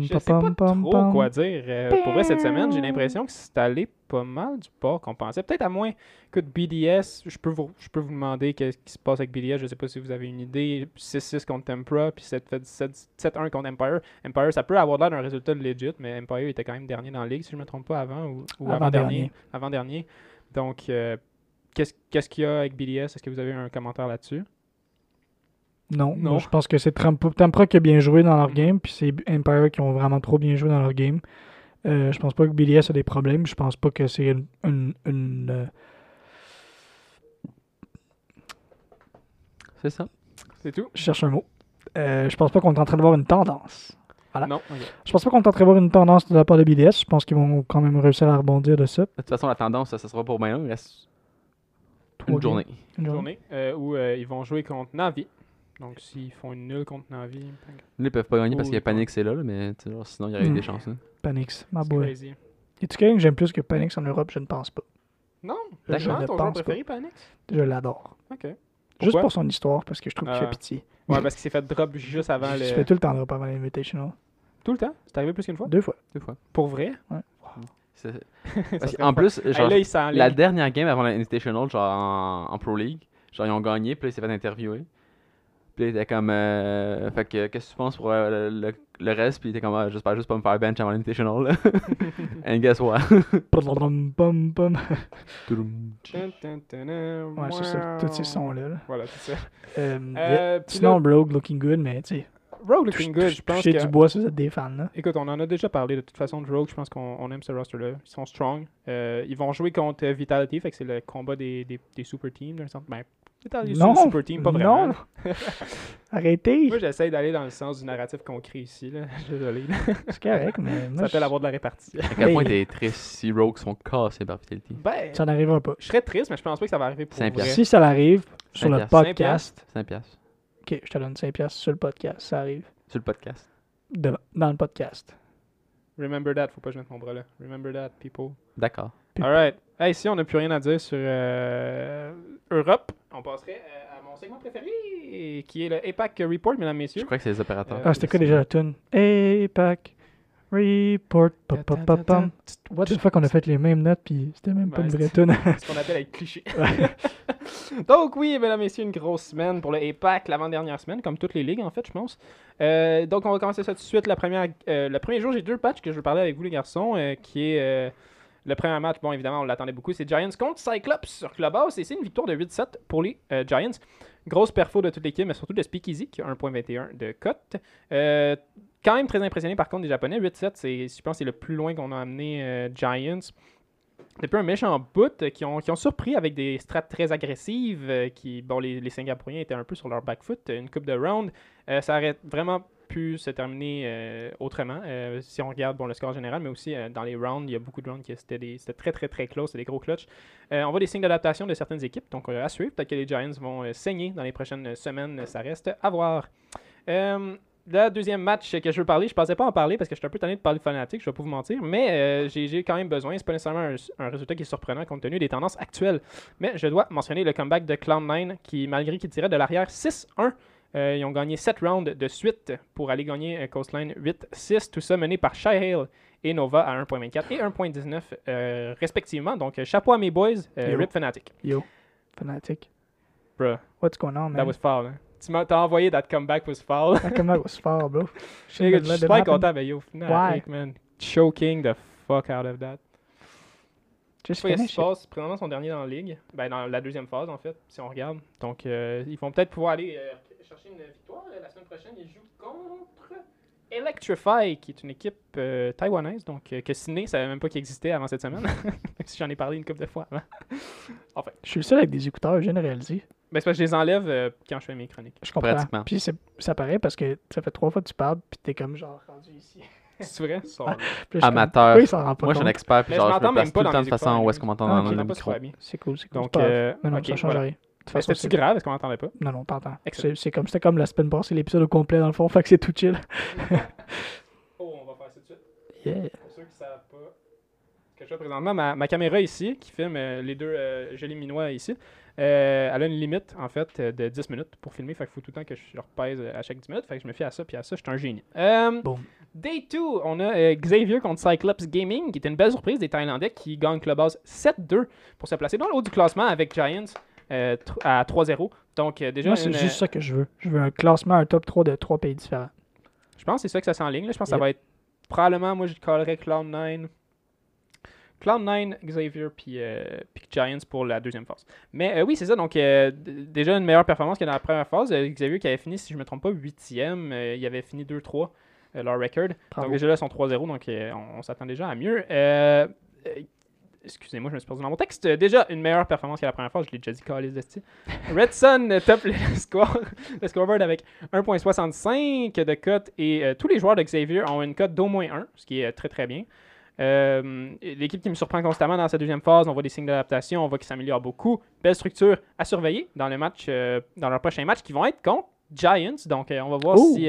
je sais pas trop quoi dire. Pour vrai, cette semaine, j'ai l'impression que c'est allé pas mal du bord qu'on pensait. Peut-être à moins que de BDS, je peux vous, je peux vous demander qu'est-ce qui se passe avec BDS. Je sais pas si vous avez une idée. 6-6 contre Tempra, puis 7-1 contre Empire. Empire, ça peut avoir l'air d'un résultat legit, mais Empire était quand même dernier dans la ligue, si je me trompe pas, avant ou, ou Avant-dernier. avant-dernier. Avant-dernier. Donc, euh, qu'est-ce qu'est-ce qu'il y a avec BDS Est-ce que vous avez un commentaire là-dessus? Non, Non. moi, je pense que c'est Tampra qui a bien joué dans leur Mhm. game, puis c'est Empire qui ont vraiment trop bien joué dans leur game. Euh, je pense pas que BDS a des problèmes. Je pense pas que c'est une. une- une, euh, C'est ça. C'est tout? Je cherche un mot. Euh, je pense pas qu'on est en train de voir une tendance. Voilà. Non. Je pense pas qu'on est en train de voir une tendance de la part de BDS. Je pense qu'ils vont quand même réussir à rebondir de ça. De toute façon, la tendance, ça, ça sera pour maintenant. Il reste Trois une journée. Une journée. Euh, où euh, ils vont jouer contre Navi. Donc, s'ils font une nulle contre Navi, ils peuvent pas gagner parce qu'il y a oui. Panic, c'est là, là, mais genre, sinon, il y aurait eu Hmm. des chances. hein. Panix, ma boy. crazy. Y a-tu quelqu'un que j'aime plus que Panix en Europe? Je ne pense pas. Non, Je ne ton joueur pense pas. préféré, Panix? Je l'adore. Ok. Juste pour son histoire, parce que je trouve qu'il Ah. fait pitié. Ouais, parce qu'il s'est fait drop juste avant Je le. fais tout le temps drop avant l'Invitational. Tout le temps? C'est arrivé plus qu'une fois? Deux fois. Deux fois. Pour vrai? Parce qu'en fun. plus, Hey, genre, là, la dernière game avant l'Invitational, genre en, en Pro League, genre ils ont gagné, puis là, il s'est fait interviewer. Puis il était comme, euh, fait que, qu'est-ce que tu penses pour euh, le, le- reste? Puis il était comme, ah, j'espère juste pas me faire bench avant l'Invitational. là. And guess what? Pum, pum, pum. Tudum. Ouais, c'est ça, tous ces sons-là. là. Voilà, c'est ça. Euh, Euh, Sinon, là, Rogue looking good, mais tu sais, Rogue looking good, je pense que. du bois si vous êtes des fans. Là. Écoute, on en a déjà parlé de toute façon de Rogue. Je pense qu'on on aime ce roster-là. Ils sont strong. Euh, ils vont jouer contre euh, Vitality, fait que c'est le combat des, des, des super teams d'un sens. Ben, Vitality Non, super team, pas vraiment. non. Arrêtez, Moi, j'essaie d'aller dans le sens du narratif qu'on crée ici. Là. Désolé. là. c'est correct, mais Ça s'appelle avoir de la répartie. À quel point t'es triste si Rogue sont cassés par Vitality? Ben, ça n'arrivera pas. je serais triste, mais je pense pas que ça va arriver pour vrai. Si ça arrive sur le podcast, 5 piastres. Ok, je te donne 5 piastres sur le podcast, ça arrive Sur le podcast. de- dans le podcast. Remember that, faut pas que je mette mon bras là. Remember that, people. D'accord. Puis- Alright. Hey, si on n'a plus rien à dire sur euh, Europe, on passerait euh, à mon segment préféré, qui est le APAC Report, mesdames, Je messieurs. crois que c'est les opérateurs. Euh, Ah, c'était quoi déjà la tune APAC Report. pam. What the fuck, on a fait les mêmes notes, puis c'était même pas Ouais, une vraie c'est- tune. ce qu'on appelle être cliché. Donc oui, mesdames et messieurs, une grosse semaine pour le APAC, l'avant-dernière semaine, comme toutes les ligues en fait, je pense. Euh, donc on va commencer ça tout de suite. La première, euh, le premier jour, j'ai deux patchs que je veux parler avec vous les garçons, euh, qui est le premier match, bon évidemment on l'attendait beaucoup, c'est Giants contre Cyclops sur Clubhouse et c'est une victoire de 8-7 pour les euh, Giants. Grosse perfo de toute l'équipe, mais surtout de Speakeasy qui a 1.21 de cote. Euh, quand même très impressionné par contre des Japonais. 8-7, c'est, je pense que c'est le plus loin qu'on a amené euh, Giants depuis un méchant bout euh, qui ont, qui ont surpris avec des strats très agressives. qui, bon, les, Singapouriens étaient un peu sur leur back foot. Une coupe de round. Ça aurait vraiment pu se terminer euh, autrement. euh, si on regarde bon, le score général, mais aussi euh, dans les rounds, il y a beaucoup de rounds qui c'était, très très très close, c'était des gros clutches. On voit des signes d'adaptation de certaines équipes, donc à suivre. Peut-être que les Giants vont saigner dans les prochaines semaines, ça reste à voir. Le deuxième match que je veux parler, je pensais pas en parler parce que je suis un peu tanné de parler Fnatic, je vais pas vous mentir, mais j'ai quand même besoin. C'est pas nécessairement un, un résultat qui est surprenant compte tenu des tendances actuelles. Mais je dois mentionner le comeback de Cloud9 qui, malgré qu'il tirait de l'arrière 6-1, euh, ils ont gagné 7 rounds de suite pour aller gagner euh, Coastline 8-6. Tout ça mené par Shy Hale et Nova à 1.24 et 1.19 euh, respectivement. Donc chapeau à mes boys, euh. Rip Fnatic. Yo, Fnatic. Bruh, What's going on, that man? was foul. hein. Tu m'as t'as envoyé that comeback was foul. Ah, comment was fort, bro? Je suis happened. content, mais yo, Fnatic, man. Choking the fuck out of that. Just pas finish se passe. Présentement, ils sont derniers dans la ligue. Ben, dans la deuxième phase, en fait, si on regarde. Donc, euh, ils vont peut-être pouvoir aller chercher une victoire. Euh, La semaine prochaine, ils jouent contre Electrify, qui est une équipe euh, taïwanaise. Donc, euh, que Sydney ne savait même pas qu'il existait avant cette semaine. Même si j'en ai parlé une couple de fois avant. enfin, Je suis le seul avec des écouteurs, je viens de réaliser. ben, c'est parce que je les enlève euh, quand je fais mes chroniques. Je comprends. Pratiquement. Puis ça paraît parce que ça fait trois fois que tu parles, puis t'es comme genre rendu ici. C'est vrai? Je comme, Amateur. Moi, je suis un expert, puis Mais je genre, je m'entends me place même pas tout le dans temps de façon où est-ce qu'on m'entend Ah, dans le micro. bien. C'est cool, c'est cool. Donc, euh, non, non, ok, ça change voilà. rien. De toute façon, C'était-tu c'est- grave? Est-ce qu'on n'entendait pas? Non, non, t'entends. C'est c'est comme, c'était comme la semaine passée, l'épisode au complet, dans le fond, fait que c'est tout chill. Oh, on va faire ça tout de suite. Yeah. Pour ceux qui ne savent pas ce que je fais présentement, ma, ma caméra ici, qui filme euh, les deux euh, jolis minois ici, euh, elle a une limite, en fait, euh, de 10 minutes pour filmer. Fait qu'il faut tout le temps que je repèse euh, à chaque 10 minutes. Fait que je me fie à ça, puis à ça, je suis un génie. Euh, Boom. Day 2, on a euh, Xavier contre Cyclops Gaming, qui est une belle surprise des Thaïlandais qui gagnent Clubhouse 7-2 pour se placer dans le haut du classement avec Giants euh, à 3-0. Donc, euh, déjà, Moi, c'est juste euh, ça que je veux. Je veux un classement, un top 3 de trois pays différents. Je pense que c'est ça que ça s'enligne. Je pense que ça va être probablement, moi je callerais Cloud9. Cloud9, Xavier, puis, euh, puis Giants pour la deuxième phase. Mais euh, oui, c'est ça. Donc, euh, déjà une meilleure performance que dans la première phase. Xavier qui avait fini, si je ne me trompe pas, huitième. Il avait fini 2-3, euh, leur record. Bravo. Donc, déjà là, ils sont 3-0. Donc, on, on s'attend déjà à mieux. Excusez-moi, je me suis perdu dans mon texte. Euh, déjà, une meilleure performance que la première fois. Je l'ai déjà dit, Callis Desti. Red Sun euh, top le score, le scoreboard avec 1.65 de cote et euh, tous les joueurs de Xavier ont une cote d'au moins 1, ce qui est très très bien. Euh, L'équipe qui me surprend constamment dans sa deuxième phase, on voit des signes d'adaptation, on voit qu'ils s'améliorent beaucoup. Belle structure à surveiller dans le match, euh, dans leur prochain match qui vont être contre Giants. Donc on va voir si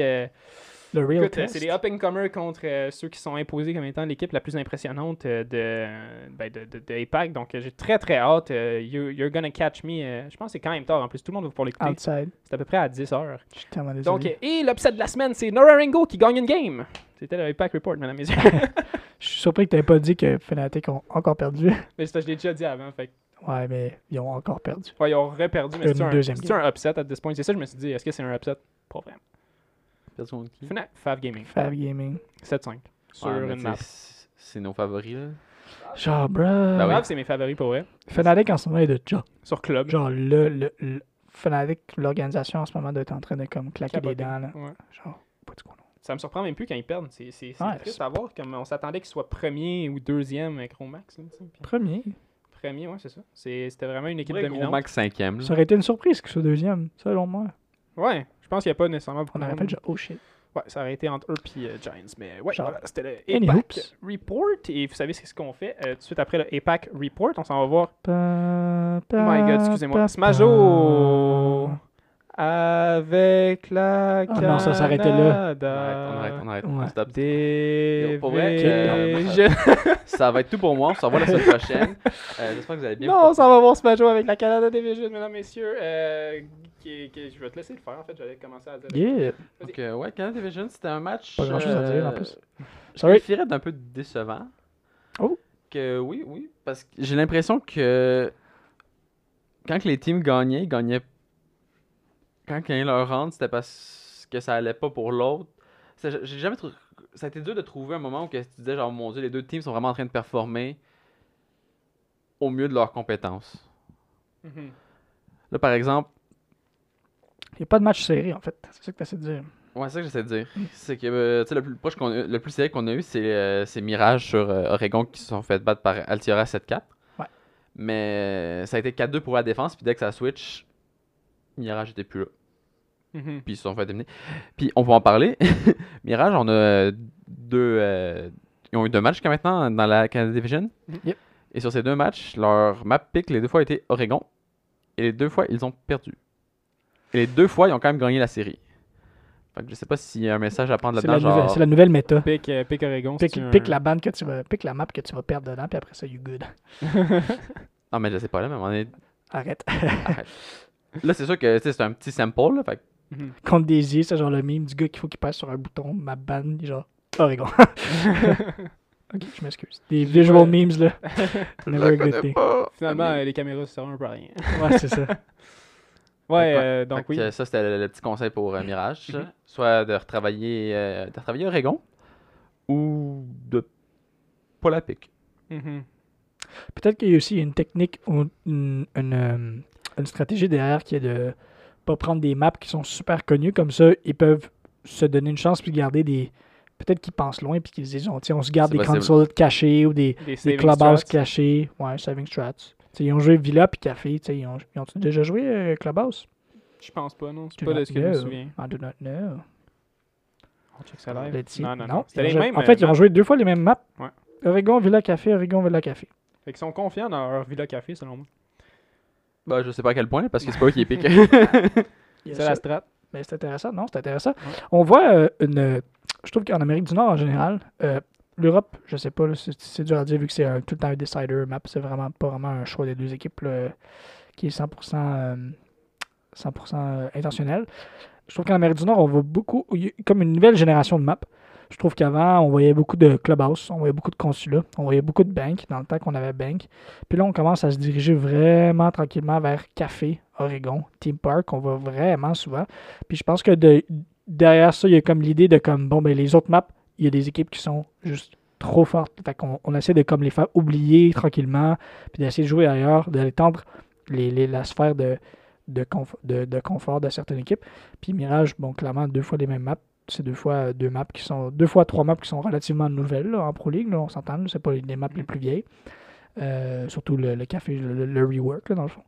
Le real écoute, euh, test. c'est des up and comers contre euh, ceux qui sont imposés comme étant l'équipe la plus impressionnante euh, de, ben, de, de, de APAC. Donc j'ai très très hâte. You- you're gonna catch me. je pense que c'est quand même tard. En plus, tout le monde va pouvoir l'écouter. Outside. C'est à peu près à 10 heures. Je suis tellement Donc, désolé. euh, et l'upset de la semaine, c'est Nora Ringo qui gagne une game. C'était le Pack Report, mesdames et messieurs. Je suis surpris que t'aies pas dit que Fnatic ont encore perdu. mais je l'ai déjà dit avant. Fait Ouais, mais ils ont encore perdu. ouais, ils ont reperdu, mais c'est un, un upset à this point. C'est ça, je me suis dit, est-ce que c'est un upset? Pas vraiment. Perdu contre qui? Fnac, Fav Gaming, Fab Gaming. 7-5 sur Ouais, mais une map. tu sais, c'est- nos favoris, là. Genre, bro. Ben oui. Fav, c'est mes favoris pour vrai. Fnatic en ce moment est de genre, Sur Club. genre le, le, le- Fnatic, l'organisation en ce moment doit être en train de comme claquer des Capoté. dents. Là. Ouais. Genre, pas du coup, non. Ça me surprend même plus quand ils perdent. C'est c'est- c'est Ouais, triste c'est- à voir. Comme on s'attendait qu'ils soient premier ou deuxième, gros max. là, tu sais, puis Premier. Premier, ouais, c'est ça. C'est- C'était vraiment une équipe Gros dominante. max cinquième. là. Ça aurait été une surprise qu'il soit deuxième, selon moi. Ouais, pense qu'il n'y a pas nécessairement beaucoup On de aurait monde. fait genre, oh shit. Ouais, ça aurait été entre eux et euh, Giants. Mais ouais, Genre, voilà, c'était le APAC? Report. Et vous savez ce qu'on fait euh, tout de suite après le APAC Report. On s'en va voir. Pa, Oh my god, excusez-moi. pa, Smajo pa. avec la Ah non, ça s'arrêtait là. On arrête, on arrête, on Ouais. arrête. Stop. Des Yo, pour vrai, euh, Ça va être tout pour moi. On se revoit la semaine prochaine. Euh, J'espère que vous allez bien. Non, on s'en va voir Smajo avec la Canada Division, mesdames, messieurs. Euh, qui- qui- je vais te laisser le faire, en fait. J'allais commencer à dire. Yeah. Donc, euh, ouais, Canada Division, c'était un match. Pas grand-chose à dire, en euh, plus. Je Sorry. qualifierais d'un peu décevant. Oh. Que oui, oui. Parce que j'ai l'impression que quand que les teams gagnaient, ils gagnaient. Quand ils gagnaient leur round, c'était parce que ça allait pas pour l'autre. J'ai jamais trou- Ça a été dur de trouver un moment où tu disais, genre, mon dieu, les deux teams sont vraiment en train de performer au mieux de leurs compétences. Mhm. Là, par exemple, Il n'y a pas de match serré, en fait. C'est ça que tu essaies de dire. Ouais, c'est ça que j'essaie de dire. C'est que euh, tu sais, le plus proche qu'on a- le plus serré qu'on a eu, c'est euh, c'est Mirage sur euh, Oregon qui se sont fait battre par Altiora 7-4. Ouais. Mais ça a été 4-2 pour la défense, puis dès que ça switch, Mirage était plus là. Mhm. Puis ils se sont fait dominer. Puis on va en parler. Mirage, on a deux. euh, ils ont eu deux matchs jusqu'à maintenant dans la Canada Division. Mhm. Yep. Et sur ces deux matchs, leur map pick les deux fois a été Oregon. Et les deux fois, ils ont perdu. Et les deux fois, ils ont quand même gagné la série. Fait que je sais pas s'il y a un message à prendre C'est la, là-dedans. Genre... c'est la nouvelle méta. Pick, euh, pick Oregon. Pique, c'est-tu un- pique la bande que tu vas, pique la map que tu vas perdre dedans, puis après ça, you good. Non, mais je sais pas là, mais à un moment donné- Arrête. Là, c'est sûr que c'est un petit sample. Là, fait Mhm. Contre des yeux, c'est genre le meme du gars qu'il faut qu'il passe sur un bouton, ma ban, genre Oregon. ok, je m'excuse. Des visual memes, là. Never a good thing. Finalement, euh, les caméras servent un peu à rien. Ouais, c'est ça. Ouais, euh, donc oui. ça, c'était le, le petit conseil pour euh, Mirage. Mhm. Soit de retravailler, euh, de retravailler Oregon ou de pas la pique. Mhm. Peut-être qu'il y a aussi une technique ou une, une, une stratégie derrière qui est de pas prendre des maps qui sont super connues. Comme ça, ils peuvent se donner une chance puis garder des. Peut-être qu'ils pensent loin puis qu'ils se disent on, tiens, on se garde des possible. consoles cachées ou des, Des des saving clubhouses cachés. Ouais, saving strats. T'sais, ils ont joué Villa puis Café. t'sais, Ils ont, ils ont déjà joué euh, Clubhouse? Je pense pas, non. C'est pas de ce que je me souviens. I do not know. On check ça live. Let's see. Non, non, non. C'était les mêmes. En fait, ils euh, ont joué deux fois les mêmes maps. Ouais. Oregon, Villa Café, Oregon, Villa Café. Fait qu'ils sont confiants dans leur Villa Café, selon moi. Bah, je sais pas à quel point, parce que c'est pas eux qui a C'est la strat. Ben, c'est intéressant, non? C'est intéressant. On voit euh, une. Je trouve qu'en Amérique du Nord, en général, euh, l'Europe, je sais pas, c'est dur à dire vu que c'est tout le temps un decider map. C'est vraiment pas vraiment un choix des deux équipes qui est 100%, euh, 100% euh, intentionnel. Je trouve qu'en Amérique du Nord, on voit beaucoup. comme une nouvelle génération de maps. Je trouve qu'avant, on voyait beaucoup de clubhouse, on voyait beaucoup de consulats, on voyait beaucoup de banques dans le temps qu'on avait bank. Puis là, on commence à se diriger vraiment tranquillement vers Café, Oregon, Team Park. On va vraiment souvent. Puis je pense que de- derrière ça, il y a comme l'idée de comme, bon, ben les autres maps, il y a des équipes qui sont juste trop fortes. On essaie de comme les faire oublier tranquillement, puis d'essayer de jouer ailleurs, d'étendre les, la sphère de, de, conf- de, de confort de certaines équipes. Puis Mirage, bon, clairement, deux fois les mêmes maps. C'est deux fois deux maps qui sont. Deux fois trois maps qui sont relativement nouvelles en Pro League, on s'entend. C'est pas les, maps les plus vieilles. Euh, surtout le, café, le, rework, là, dans le fond.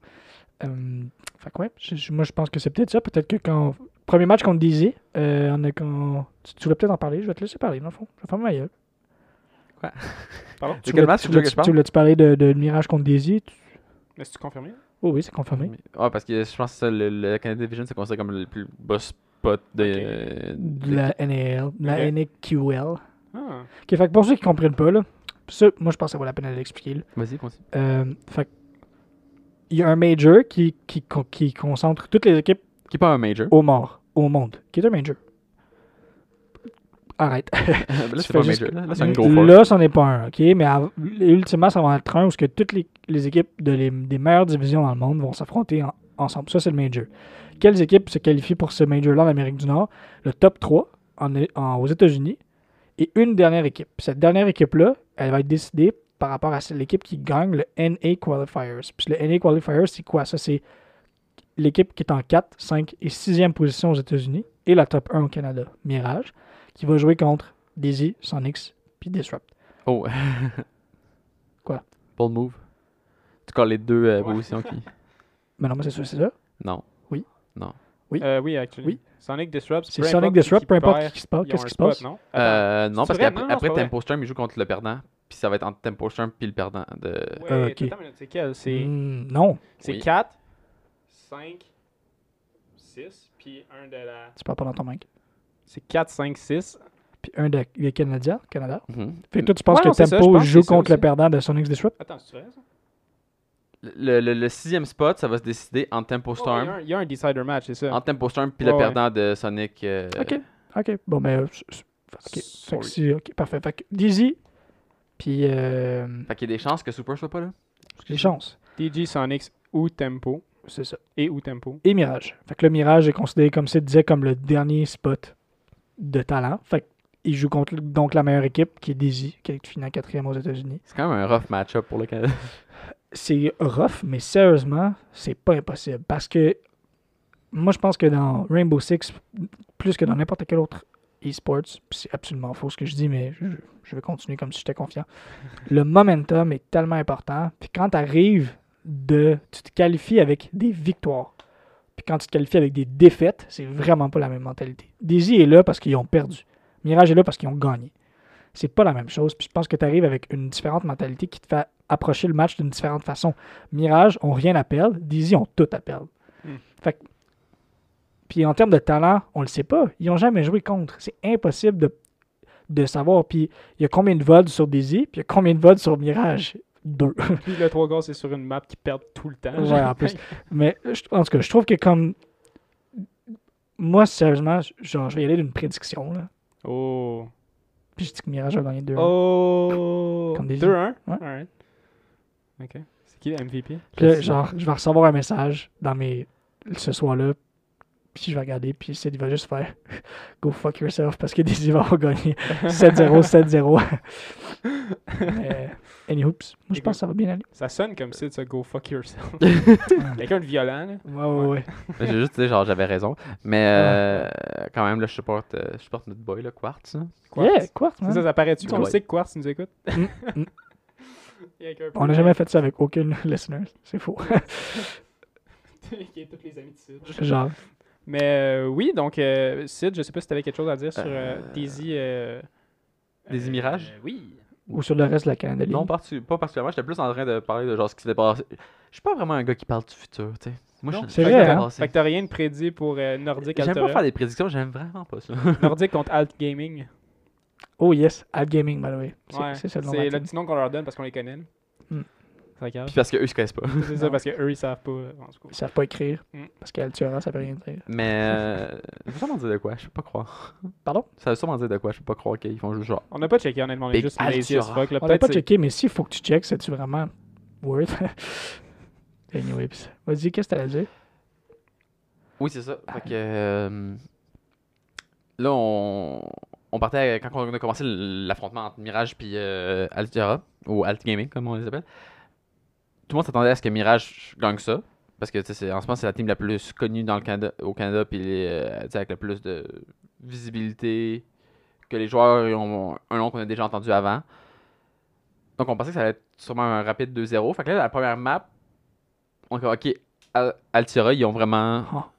Euh, fait que ouais, moi je pense que c'est peut-être ça. Peut-être que quand. Premier match contre Dizzy, euh, on a. Tu, tu voulais peut-être en parler, je vais te laisser parler, dans le fond. Je vais fermer ma gueule. Pardon? De Tu quel voulais- match tu tu veux voulais- que je parle? Tu voulais-tu parler de, de Mirage contre Daisy? Tu- Mais c'est confirmé? Oh oui, c'est confirmé. Ouais, parce que je pense que ça, le, le Canadian Division, c'est considéré comme le plus bas spot de. euh, De la NAL, de la Ok. NAQL. Ah. Ok, fait que pour ceux qui comprennent pas, là, ça, moi je pense que ça vaut la peine de l'expliquer. Vas-y, continue. Euh, fait que il y a un major qui, qui concentre toutes les équipes Qui est pas un major. au mort, au monde, qui est un major. Arrête. Ben là, c'est pas un juste- major. Là, Là, c'est un gros four. Là, c'en est pas un, ok? Mais ultimement, ça va être un où que toutes les, les équipes de les- des meilleures divisions dans le monde vont s'affronter en- ensemble. Ça, c'est le major. Quelles équipes se qualifient pour ce major-là en Amérique du Nord? Le top 3 en, en- aux États-Unis et une dernière équipe. Cette dernière équipe-là, elle va être décidée par rapport à l'équipe qui gagne le NA Qualifiers. Puis le NA Qualifiers, c'est quoi? Ça, c'est l'équipe qui est en 4, 5 et 6e position aux États-Unis et la top 1 au Canada, Mirage, qui va jouer contre Daisy, Sonics puis Disrupt. Oh. Quoi? Bold move. Tu colles les deux euh, Ouais. positions qui. Mais non, mais c'est ça, c'est ça? Non. Oui. Non. Oui. Euh, oui, actually. Oui. Sonic Disrupt. C'est Sonic Disrupt, peu importe qui se passe, qu'est-ce qui se passe? non? Euh, non, parce qu'après. Tempo Storm, il joue contre le perdant. Puis ça va être entre Tempo Storm puis le perdant. De... Ouais, Euh, ok. c'est quel? C'est Hmm, non, c'est Oui. 4, 5, 6, puis un de la... tu parles pas dans ton mic. C'est 4, 5, 6. Puis un de, de Canada, Canada. Mhm. Fait que toi, tu penses Ouais, que ça, Tempo que joue ça contre le perdant de Sonics Disrupt? Attends, c'est vrai ça? Le, le, le sixième spot, ça va se décider entre Tempo Oh, il y Storm. un- il y, a un decider match, c'est ça. Entre Tempo Storm puis Ouais, le ouais. perdant de Sonic. euh, Ok, ok. Bon, mais. euh, ok, fait que si- ok, parfait. Fait que Dizzy, puis. Euh, Fait qu'il y a des chances que Super soit pas là. les chances, DG, Sonics ou Tempo. C'est ça. Et ou Tempo? Et Mirage. Fait que le Mirage est considéré, comme ça disait, comme le dernier spot de talent. Fait qu'il joue contre donc la meilleure équipe, qui est Dizzy, qui est finale quatrième aux États-Unis. C'est quand même un rough match-up pour le Canada. c'est rough, mais sérieusement, c'est pas impossible. Parce que moi, je pense que dans Rainbow Six, plus que dans n'importe quel autre e-sports, c'est absolument faux ce que je dis, mais je, je vais continuer comme si j'étais confiant. Le momentum est tellement important. Puis quand tu arrives de. Tu te qualifies avec des victoires. Puis quand tu te qualifies avec des défaites, c'est vraiment pas la même mentalité. Daisy est là parce qu'ils ont perdu. Mirage est là parce qu'ils ont gagné. C'est pas la même chose. Puis je pense que tu arrives avec une différente mentalité qui te fait approcher le match d'une différente façon. Mirage ont rien à perdre. Daisy ont tout à perdre. Hmm. Fait que- Puis en termes de talent, on le sait pas. Ils ont jamais joué contre. C'est impossible de, de savoir. Puis il y a combien de vols sur Daisy, puis il y a combien de vols sur Mirage? Deux. Puis le 3 gars, c'est sur une map qui perd tout le temps. Ouais, en plus. Mais je- en tout cas, je trouve que comme. Moi, sérieusement, genre, je vais y aller d'une prédiction. Là. Oh. Puis je dis que Mirage va gagner 2 Oh. Comme des 2-1. Ouais. Alright. Ok. C'est qui le MVP? Puis là, genre, je vais recevoir un message dans mes ce soir-là, puis je vais regarder, puis Sid il va juste faire Go fuck yourself parce que Daisy va gagner 7-0, 7-0. Mais, any hoops. Moi, je pense que ça va bien aller. Ça sonne comme si tu go fuck yourself. Quelqu'un de violent, là. Ouais, ouais, ouais. J'ai juste dit, genre, j'avais raison. Mais euh, quand même, là, je supporte, euh, je supporte notre boy, là, Quartz. là. Quartz. Yeah, Quartz, ça, ça paraît-tu? Qu'on Ouais. sait que Quartz nous écoute? Mm, mm. On n'a jamais fait ça avec aucun listener. C'est faux. qui est tous les amis de Sid. Genre, Mais euh, oui, donc, euh, Sid, je sais pas si tu avais quelque chose à dire sur euh, Euh, Daisy. euh, Daisy euh, Mirage? Oui. ou sur le reste de la Canada League? Non, pas particulièrement. J'étais plus en train de parler de genre ce qui s'était passé. Je suis pas vraiment un gars qui parle du futur, tu sais. Moi, Non, je c'est je vrai, suis hein? passé. Fait que t'as rien de prédit pour euh, Nordic J'aime pas faire des prédictions, j'aime vraiment pas ça. Nordic contre Alt Gaming. Oh yes, Ad Gaming, by the way. C'est Ouais, le le petit nom qu'on leur donne parce qu'on les connaît. Puis parce qu'eux, ils se connaissent pas. C'est ça, parce qu'eux, ils savent pas. en tout cas. Ils savent pas écrire. Mm. Parce qu'Altura, ça veut rien dire. Mais euh, ça veut sûrement dire de quoi, je peux pas croire. Pardon? Ça veut sûrement dire de quoi, je peux pas croire qu'ils font juste genre. On n'a pas checké, honnêtement. On est juste lazy as fuck. là. On Peut-être pas checké, mais s'il faut que tu checkes, c'est-tu vraiment worth? anyway, pis- vas-y, qu'est-ce que t'allais dire? Oui, c'est ça. Fait que. euh, là, on, on partait quand on a commencé l'affrontement entre Mirage puis euh, ou Alt Gaming, comme on les appelle. Tout le monde s'attendait à ce que Mirage gagne ça. Parce que en ce moment, c'est la team la plus connue dans le Canada, au Canada, puis euh, avec le plus de visibilité, que les joueurs ont un nom qu'on a déjà entendu avant. Donc on pensait que ça allait être sûrement un rapide 2-0. Fait que là, la première map, on a ok, Al- Altira, ils ont vraiment. Ah.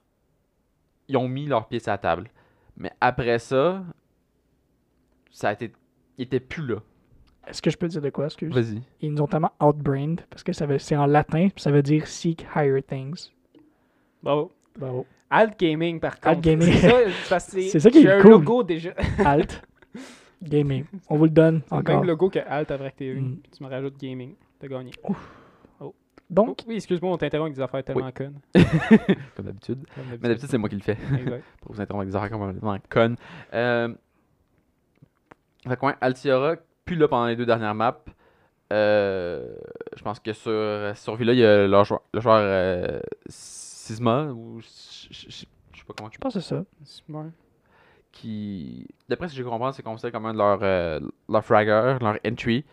Ils ont mis leurs pieds sur la table. Mais après ça, ça a été. Ils étaient plus là. Est-ce que je peux dire de quoi, excuse? Vas-y. Ils nous ont tellement outbrained, parce que ça veut- c'est en latin, puis ça veut dire seek higher things. Bravo. Bravo. Alt Gaming, par contre. Alt Gaming. C'est ça, c'est parce que C'est ça qui est j'ai un cool. logo déjà. Alt Gaming. On vous le donne C'est le encore. même logo que Alt avec TV. Mm. Tu me rajoutes Gaming. T'as gagné. Donc, Oh, oui, excuse-moi, on t'interrompt avec des affaires tellement connes. Comme d'habitude. Comme Mais d'habitude, c'est moi qui le fais. Exact. pour vous interrompre avec des affaires complètement connes. Euh, fait que ouais, Altiora, plus là pendant les deux dernières maps. Euh, je pense que sur, sur Villa, il y a leur joueur, le joueur euh, Sisma, ou je sais pas comment je pense que c'est ça. Ouais. qui, d'après ce que j'ai compris, c'est considéré comme un de leurs euh, leur fraggers, leur entry,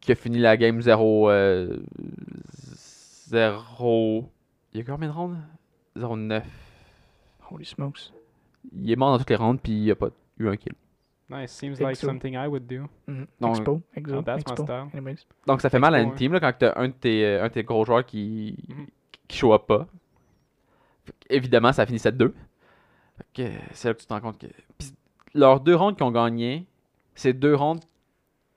qui a fini la game 0. euh, 0. Il y a combien de rounds? 0-9. Holy smokes. Il est mort dans toutes les rounds, puis il a pas eu un kill. Nice. Seems Exo. like something I would do. Mhm. Donc- Expo. Exo. Oh, that's my Expo. style. Anyways. Donc ça fait mal à une team là, quand t'as un de tes, euh, un de tes gros joueurs qui, Mhm. qui show up pas. Fait que, évidemment, ça a fini 7-2. Fait que, euh, c'est là que tu te rends compte que. Puis, leurs deux rounds qui ont gagné, c'est deux rounds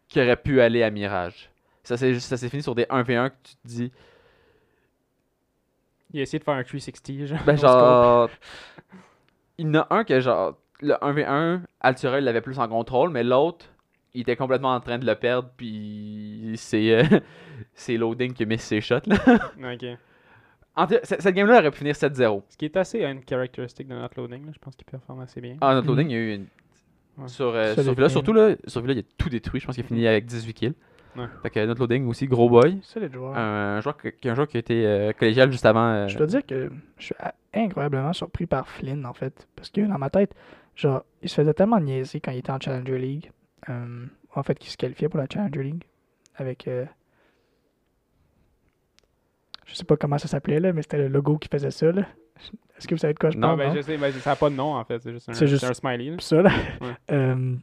qui auraient pu aller à Mirage. Ça s'est ça s'est fini sur des 1v1 que tu te dis. Il a essayé de faire un 360. Genre. Ben genre. Il y en a un que genre. Le 1v1, Altura il l'avait plus en contrôle, mais l'autre, il était complètement en train de le perdre, puis c'est. euh, c'est Loading qui a mis ses shots là. Ok. En c- cette game-là aurait pu finir 7-0. Ce qui est assez une caractéristique de notre loading. là. Je pense qu'il performe assez bien. Ah, notre loading, il y a eu une. Ouais. Sur, euh, sur surtout là, sur il a tout détruit. Je pense qu'il a fini avec 18 kills. Ouais. Fait que notre loading aussi, gros boy. C'est les joueurs. Un, joueur, un joueur qui a été euh, collégial juste avant. euh, Je dois dire que je suis incroyablement surpris par Flynn, en fait. Parce que dans ma tête, genre, il se faisait tellement niaiser quand il était en Challenger League. Euh, en fait, qu'il se qualifiait pour la Challenger League. Avec. euh, je sais pas comment ça s'appelait, là, mais c'était le logo qui faisait ça, là. Est-ce que vous savez de quoi je Non, parle? ben non? je sais, ben, ça n'a pas de nom en fait. C'est juste juste- un smiley. là. Puis ça, là. Ouais. Euh,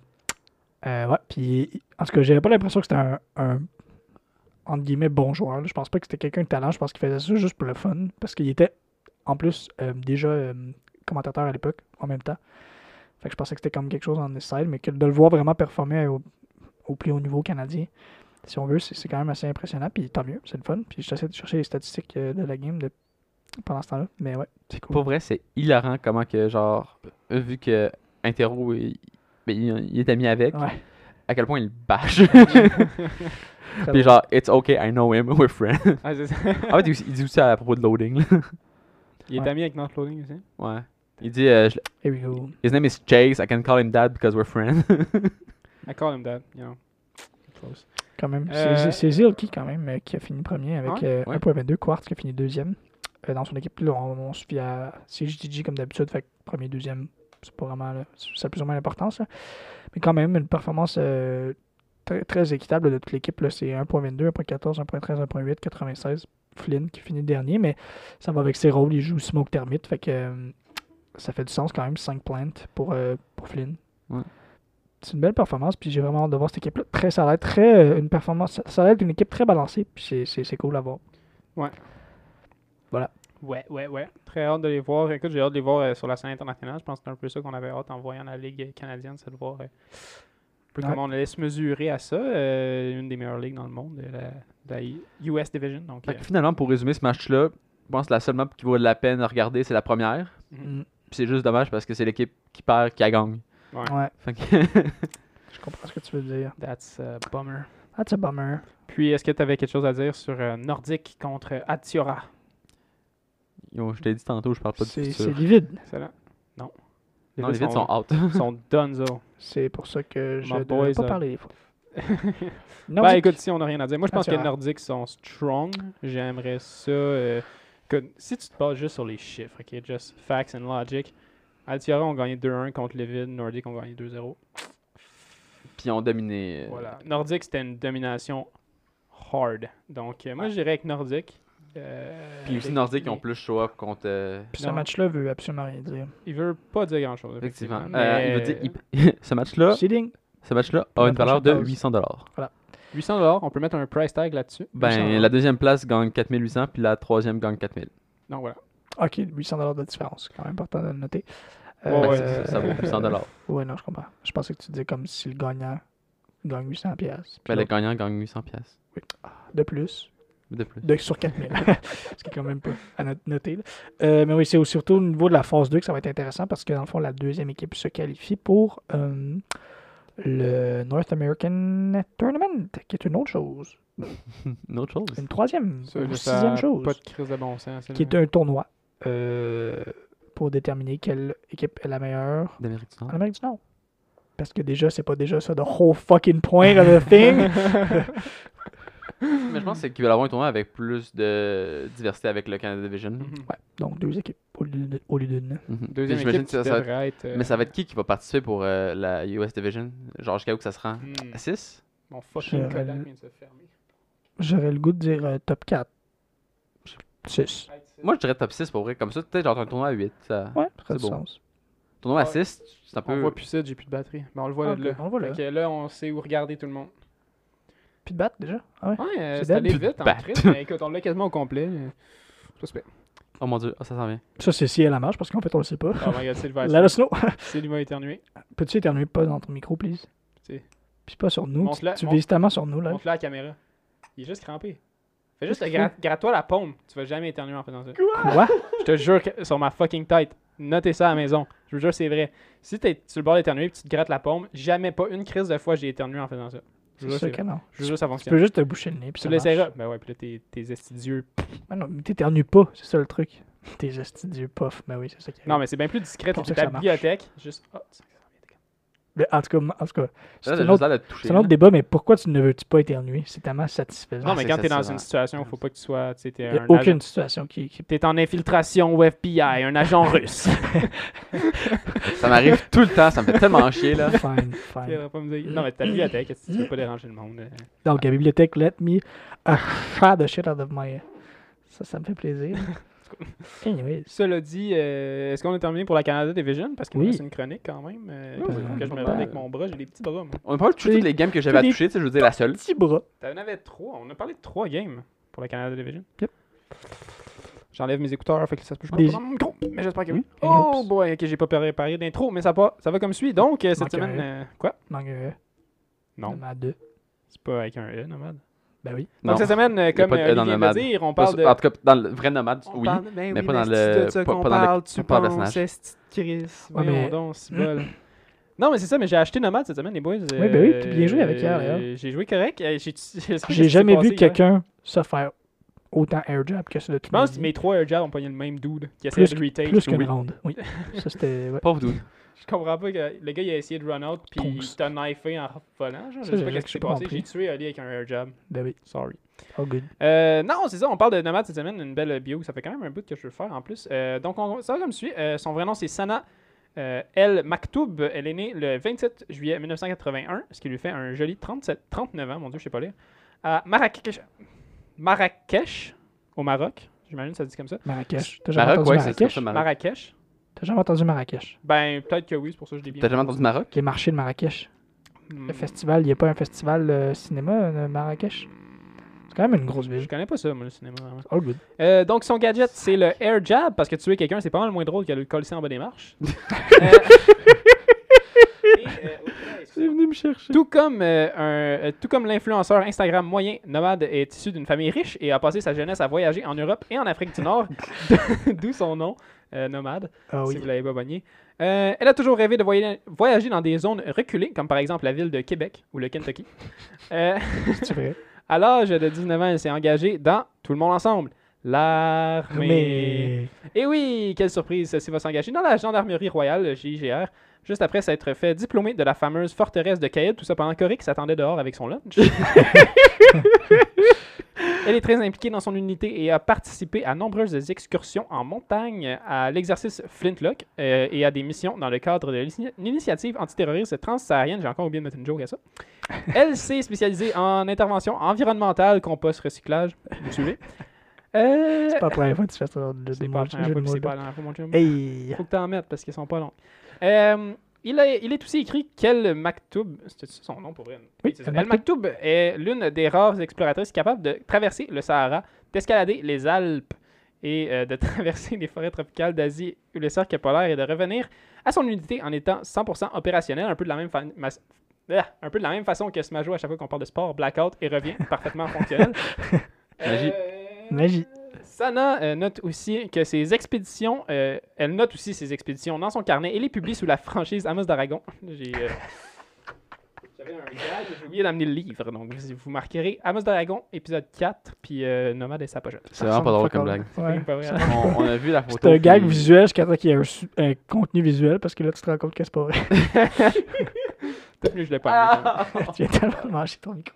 euh, ouais, puis en tout cas, j'avais pas l'impression que c'était un, un, entre guillemets, bon joueur. là. Je pense pas que c'était quelqu'un de talent. Je pense qu'il faisait ça juste pour le fun. Parce qu'il était, en plus, euh, déjà euh, commentateur à l'époque, en même temps. Fait que je pensais que c'était comme quelque chose en side, mais que de le voir vraiment performer au, au plus haut niveau canadien, si on veut, c'est quand même assez impressionnant. Puis tant mieux, c'est le fun. Puis j'essaie de chercher les statistiques euh, de la game de, pendant ce temps-là. Mais ouais, c'est cool. Pour vrai, c'est hilarant comment que, genre, vu que Intero, il, ben, il, il est ami avec, Ouais. à quel point il bâche. Puis genre, it's okay, I know him, we're friends. Ah, c'est ça. en fait, il, il dit aussi à propos de loading. là. Il est Ouais. ami avec notre loading aussi. ouais. Il dit, euh, je- Here we go. his name is Chase, I can call him dad because we're friends. I call him that. You know. Close. Quand même. Euh, C'est- C'est c'est Zilki quand même euh, qui a fini premier avec Ouais, euh, ouais. 1.22. Quartz qui a fini deuxième. euh, dans son équipe. Puis là, on, on se fie à comme d'habitude. Fait que premier, deuxième, c'est pas vraiment. là, ça a plus ou moins l'importance. là. Mais quand même, une performance euh, très, très équitable de toute l'équipe. là. C'est 1.22, 1.14, 1.13, 1.8, 96. Flynn qui finit dernier, mais ça va avec ses rôles. Il joue Smoke Termite. Fait que euh, ça fait du sens quand même. 5 plantes pour, euh, pour Flynn. Ouais. C'est une belle performance, puis j'ai vraiment hâte de voir cette équipe-là. Très, ça va être très euh, une performance. Ça, ça va être une équipe très balancée, puis c'est- c'est c'est cool à voir. Ouais, ouais, ouais. Très hâte de les voir. Écoute, j'ai hâte de les voir euh, sur la scène internationale. Je pense que c'est un peu ça qu'on avait hâte en voyant la Ligue canadienne, c'est de voir euh, un peu Ouais. comment on allait se mesurer à ça. Euh, une des meilleures ligues dans le monde, de la, de la US Division. Donc, Fait euh, que finalement, pour résumer ce match-là, je pense que la seule map qui vaut la peine à regarder, c'est la première. mhm. Mm. Puis c'est juste dommage parce que c'est l'équipe qui perd qui a gagne. Ouais, Fait que je comprends ce que tu veux dire. that's a bummer. That's a bummer. Puis, est-ce que tu avais quelque chose à dire sur euh, Nordique contre Atiora Yo, je t'ai dit tantôt, je parle pas du C'est c'est futur. livide. Excellent. Non. Non, les vides sont out. sont donezo. C'est pour ça que je ne boys, devrais pas euh, parler des fois. ben Nordique. écoute, si on n'a rien à dire. Moi, je pense que les. Nordiques sont strong. J'aimerais ça. euh, si tu te bases juste sur les chiffres, ok, just facts and logic. Altiora ont gagné 2-1 contre Levid. Nordique ont gagné 2-0. Puis ils ont dominé. euh, Voilà. Nordique, c'était une domination hard. Donc, euh, moi, je dirais que Nordique. euh, Puis aussi Nordiques qui ont plus show up contre. euh, Puis ce match-là veut absolument rien dire. Il veut pas dire grand-chose. Effectivement. effectivement. Euh, mais il veut dire, il- ce match-là, Seeding. ce match-là a une valeur de prochaine pause. 800 dollars. 800 on peut mettre un price tag là-dessus. Ben, 800 la deuxième place gagne 4800, puis la troisième gagne 4000. Donc, voilà. Ok, 800 de différence. C'est quand même important de le noter. Ouais, ouais, ça, ça vaut 800 dollars. Ouais, non, je comprends. Je pensais que tu disais comme si le gagnant gagne 800 pièces. Ben, le gagnant gagne 800 pièces. De plus. De plus. De, sur 4000. Ce qui est quand même pas à not- noter. Euh, mais oui, c'est surtout au niveau de la phase 2 que ça va être intéressant parce que dans le fond, la deuxième équipe se qualifie pour euh, le North American Tournament, qui est une autre chose. Une autre chose. Une troisième, Ça, une sixième a chose. Pas de crise de bon sens. ça, qui est un tournoi euh, pour déterminer quelle équipe est la meilleure D'Amérique du en Nord. Amérique du Nord. Parce que déjà, c'est pas déjà ça, the whole fucking point of the thing. Mais je pense que c'est qu'ils veulent avoir un tournoi avec plus de diversité avec le Canada Division. Mhm. ouais, donc deux équipes au lieu de- au lieu d'une. Mhm. Deuxième équipe que ça, qui ça va être- être. euh, Mais ça va être qui qui va participer pour euh, la US Division? Genre jusqu'à où que ça se rend hmm, À 6 Mon fucking Je- Kodak vient de se fermer. J'aurais le goût de dire euh, top 4. 6. Moi je dirais top 6 pour vrai. Comme ça, peut-être genre un tournoi à 8. Ça... Ouais, ça C'est fait du beau. sens. Tournoi à Ouais. 6, c'est un On peu. voit plus ça, j'ai plus de batterie. Mais on le voit Ah, ok, là. on le voit là. Que là, on sait où regarder tout le monde. Puis de battre déjà. Ah ouais. Ouais, euh, C'est allé vite en crise, mais écoute, on l'a quasiment au complet. euh, C'est pas super. Oh mon dieu, oh, ça s'en vient. Ça, c'est si elle la marche parce qu'en fait, on le sait pas. Oh my god, Sylvain. Let us know. Sylvain éternué. Peux-tu éternuer pas dans ton micro, please? C'est- Puis pas sur nous. Tu, vises tellement sur nous, là. Montre-le à la caméra. Il est juste crampé. Fais juste gratte-toi la paume. Tu vas jamais éternuer en faisant ça. Quoi? Je te jure que sur ma fucking tête. Notez ça à la maison. Je vous jure, c'est vrai. Si t'es sur le bord d'éternuer et tu te grattes la paume, jamais pas une crise de fois j'ai éternué en faisant ça. C'est sûr que non. Je vous jure, ça Tu peux juste te boucher le nez. Puis Tu marche. Ben ouais, puis là, tes, tes estudieux. Ah non, mais t'éternues pas. C'est ça le truc. Tes astidieux puffs. Ben oui, c'est ça qui Non, mais c'est bien plus discret. T'es ta bibliothèque. Juste. Oh, en tout cas, en tout cas c'est un autre, débat, mais pourquoi tu ne veux-tu pas éternuer? C'est tellement satisfaisant. Non, mais quand t'es dans satisfaisant. une situation, faut pas que tu sois. Tu sais, Il n'y a un aucune agent- situation qui... qui... T'es en infiltration au FBI, un agent russe. Ça m'arrive tout le temps, ça me fait tellement chier là. Fine, Tu fine. Non, mais ta bibliothèque, que tu veux pas déranger le monde? Donc, la bibliothèque, let me uh, the shit out of my... Ça, ça me fait plaisir. Anyways. Cela dit, euh, est-ce qu'on est terminé pour la Canada Division? Parce qu'il Oui. me reste une chronique quand même. euh, Oui, que je me mal. rende avec mon bras. J'ai des petits bras, moi. On a pas touché toutes les games que j'avais à toucher, tu sais, je veux dire la seule. Petit bras. T'en avais trois. On a parlé de trois games pour la Canada Division. Yep. J'enlève mes écouteurs, fait que ça se peut pas mon micro, mais j'espère que oui. Oh boy, ok, j'ai pas préparé d'intro, mais ça, va, ça va comme suit. Donc, euh, cette Manque semaine. un. euh, quoi? Manque un E. Non, Ma deux. c'est pas avec un E, nomade? Ben oui. Non. Donc, cette semaine, euh, comme euh, dans Olivier vient de dire, on parle de. En tout cas, dans le vrai nomade, On oui. parle- ben mais oui, pas dans c'est le- pas- pas dans le- tu pas le penses, de Chris. Ouais, mais- donc, c'est bol. Non, mais c'est ça, mais j'ai acheté Nomade cette semaine, les boys. Oui, ben oui, puis bien joué avec hier, d'ailleurs. Euh, J'ai joué correct. euh, j'ai- jamais vu quelqu'un se faire autant air jab que ça de toute Je pense que mes trois air jabs ont pogné le même dude qui essayait Plus de retake. Plus qu'une Oui. ronde. Oui. Ça, c'était... ouais. Pauvre dude. Je comprends pas que le gars il a essayé de run out puis il t'a knifé en volant. Genre. Ça, Je sais j'ai- pas qu'est-ce qui s'est pas passé. J'ai tué Ali avec un air jab. Ben oui. Sorry. Oh, good. Euh, non, c'est ça, on parle de Nomade cette semaine, une belle bio. Ça fait quand même un bout que je veux le faire en plus. Euh, donc, on, ça va comme suit. Euh, son vrai nom, c'est Sana euh, El Maktoub. Elle est née le 27 juillet 1981, ce qui lui fait un joli 37, 39 ans, mon Dieu, je sais pas lire, à Marrakech, Marrakech au Maroc. J'imagine que ça dit comme ça. Marrakech. T'as jamais Maroc, entendu ouais, c'est Marrakech? ça, Maroc. Marrakech. T'as jamais entendu Marrakech? Ben, peut-être que oui, c'est pour ça que je l'ai bien. T'as jamais entendu Maroc? Les marchés de Marrakech. Hmm. Le festival, il n'y a pas un festival euh, cinéma de Marrakech? C'est quand même une grosse Je ville. connais pas ça, moi, le cinéma. vraiment. All good. Euh, donc, son gadget, c'est le Air Jab, parce que tuer quelqu'un, c'est pas mal moins drôle que de le coller en bas des marches. Euh, et, euh, C'est venu me chercher. Tout comme, euh, un- euh, tout comme l'influenceur Instagram moyen, Nomade est issu d'une famille riche et a passé sa jeunesse à voyager en Europe et en Afrique du Nord, d'où son nom, euh, Nomade, Ah si vous l'avez pas elle a toujours rêvé de voya- voyager dans des zones reculées, comme par exemple la ville de Québec ou le Kentucky. C'est vrai. à l'âge de 19 ans, elle s'est engagée dans Tout le monde ensemble, l'armée. Et oui, quelle surprise, celle-ci va s'engager dans la gendarmerie royale, le JGR, juste après s'être fait diplômer de la fameuse forteresse de Caïd, tout ça pendant qu'Oric s'attendait dehors avec son lunch. Elle est très impliquée dans son unité et a participé à nombreuses excursions en montagne, à l'exercice Flintlock euh, et à des missions dans le cadre de l'ini- l'initiative antiterroriste transsaharienne. J'ai encore oublié de mettre une joke à ça. Elle s'est spécialisée en intervention environnementale, compost, recyclage. Vous suivez? Euh, C'est pas la première fois que tu fais ça. c'est pas la première fois, c'est pas la dernière fois, mon chum. Hey! Faut que t'en mettes parce qu'ils sont pas longs. Euh, il, a- il est aussi écrit qu'El Maktoub, c'est son nom pour elle. Oui, c'est ça. El Maktoub est l'une des rares exploratrices capables de traverser le Sahara, d'escalader les Alpes et euh, de traverser les forêts tropicales d'Asie ou le cercle polaire et de revenir à son unité en étant 100% opérationnel, un peu de la même fa- mas- Ah, un peu de la même façon que Smajo à chaque fois qu'on parle de sport, blackout et revient parfaitement fonctionnel. Magie. Euh, Magie. Sana euh, note aussi que ses expéditions, euh, elle note aussi ses expéditions dans son carnet et les publie sous la franchise Amos d'Aragon. J'ai, euh, J'avais un gag, j'ai oublié d'amener le livre, donc vous, vous marquerez Amos d'Aragon, épisode 4, puis euh, Nomade et sa pochette. C'est vraiment pas drôle comme blague. Ouais. Pas vrai, Ça- hein? On, on a vu la photo. C'est un gag puis- visuel jusqu'à temps qu'il y ait un, su- un contenu visuel parce que là, tu te rends compte que c'est pas vrai. Peut-être mieux que je l'ai pas amené. tu viens tellement manger ton micro.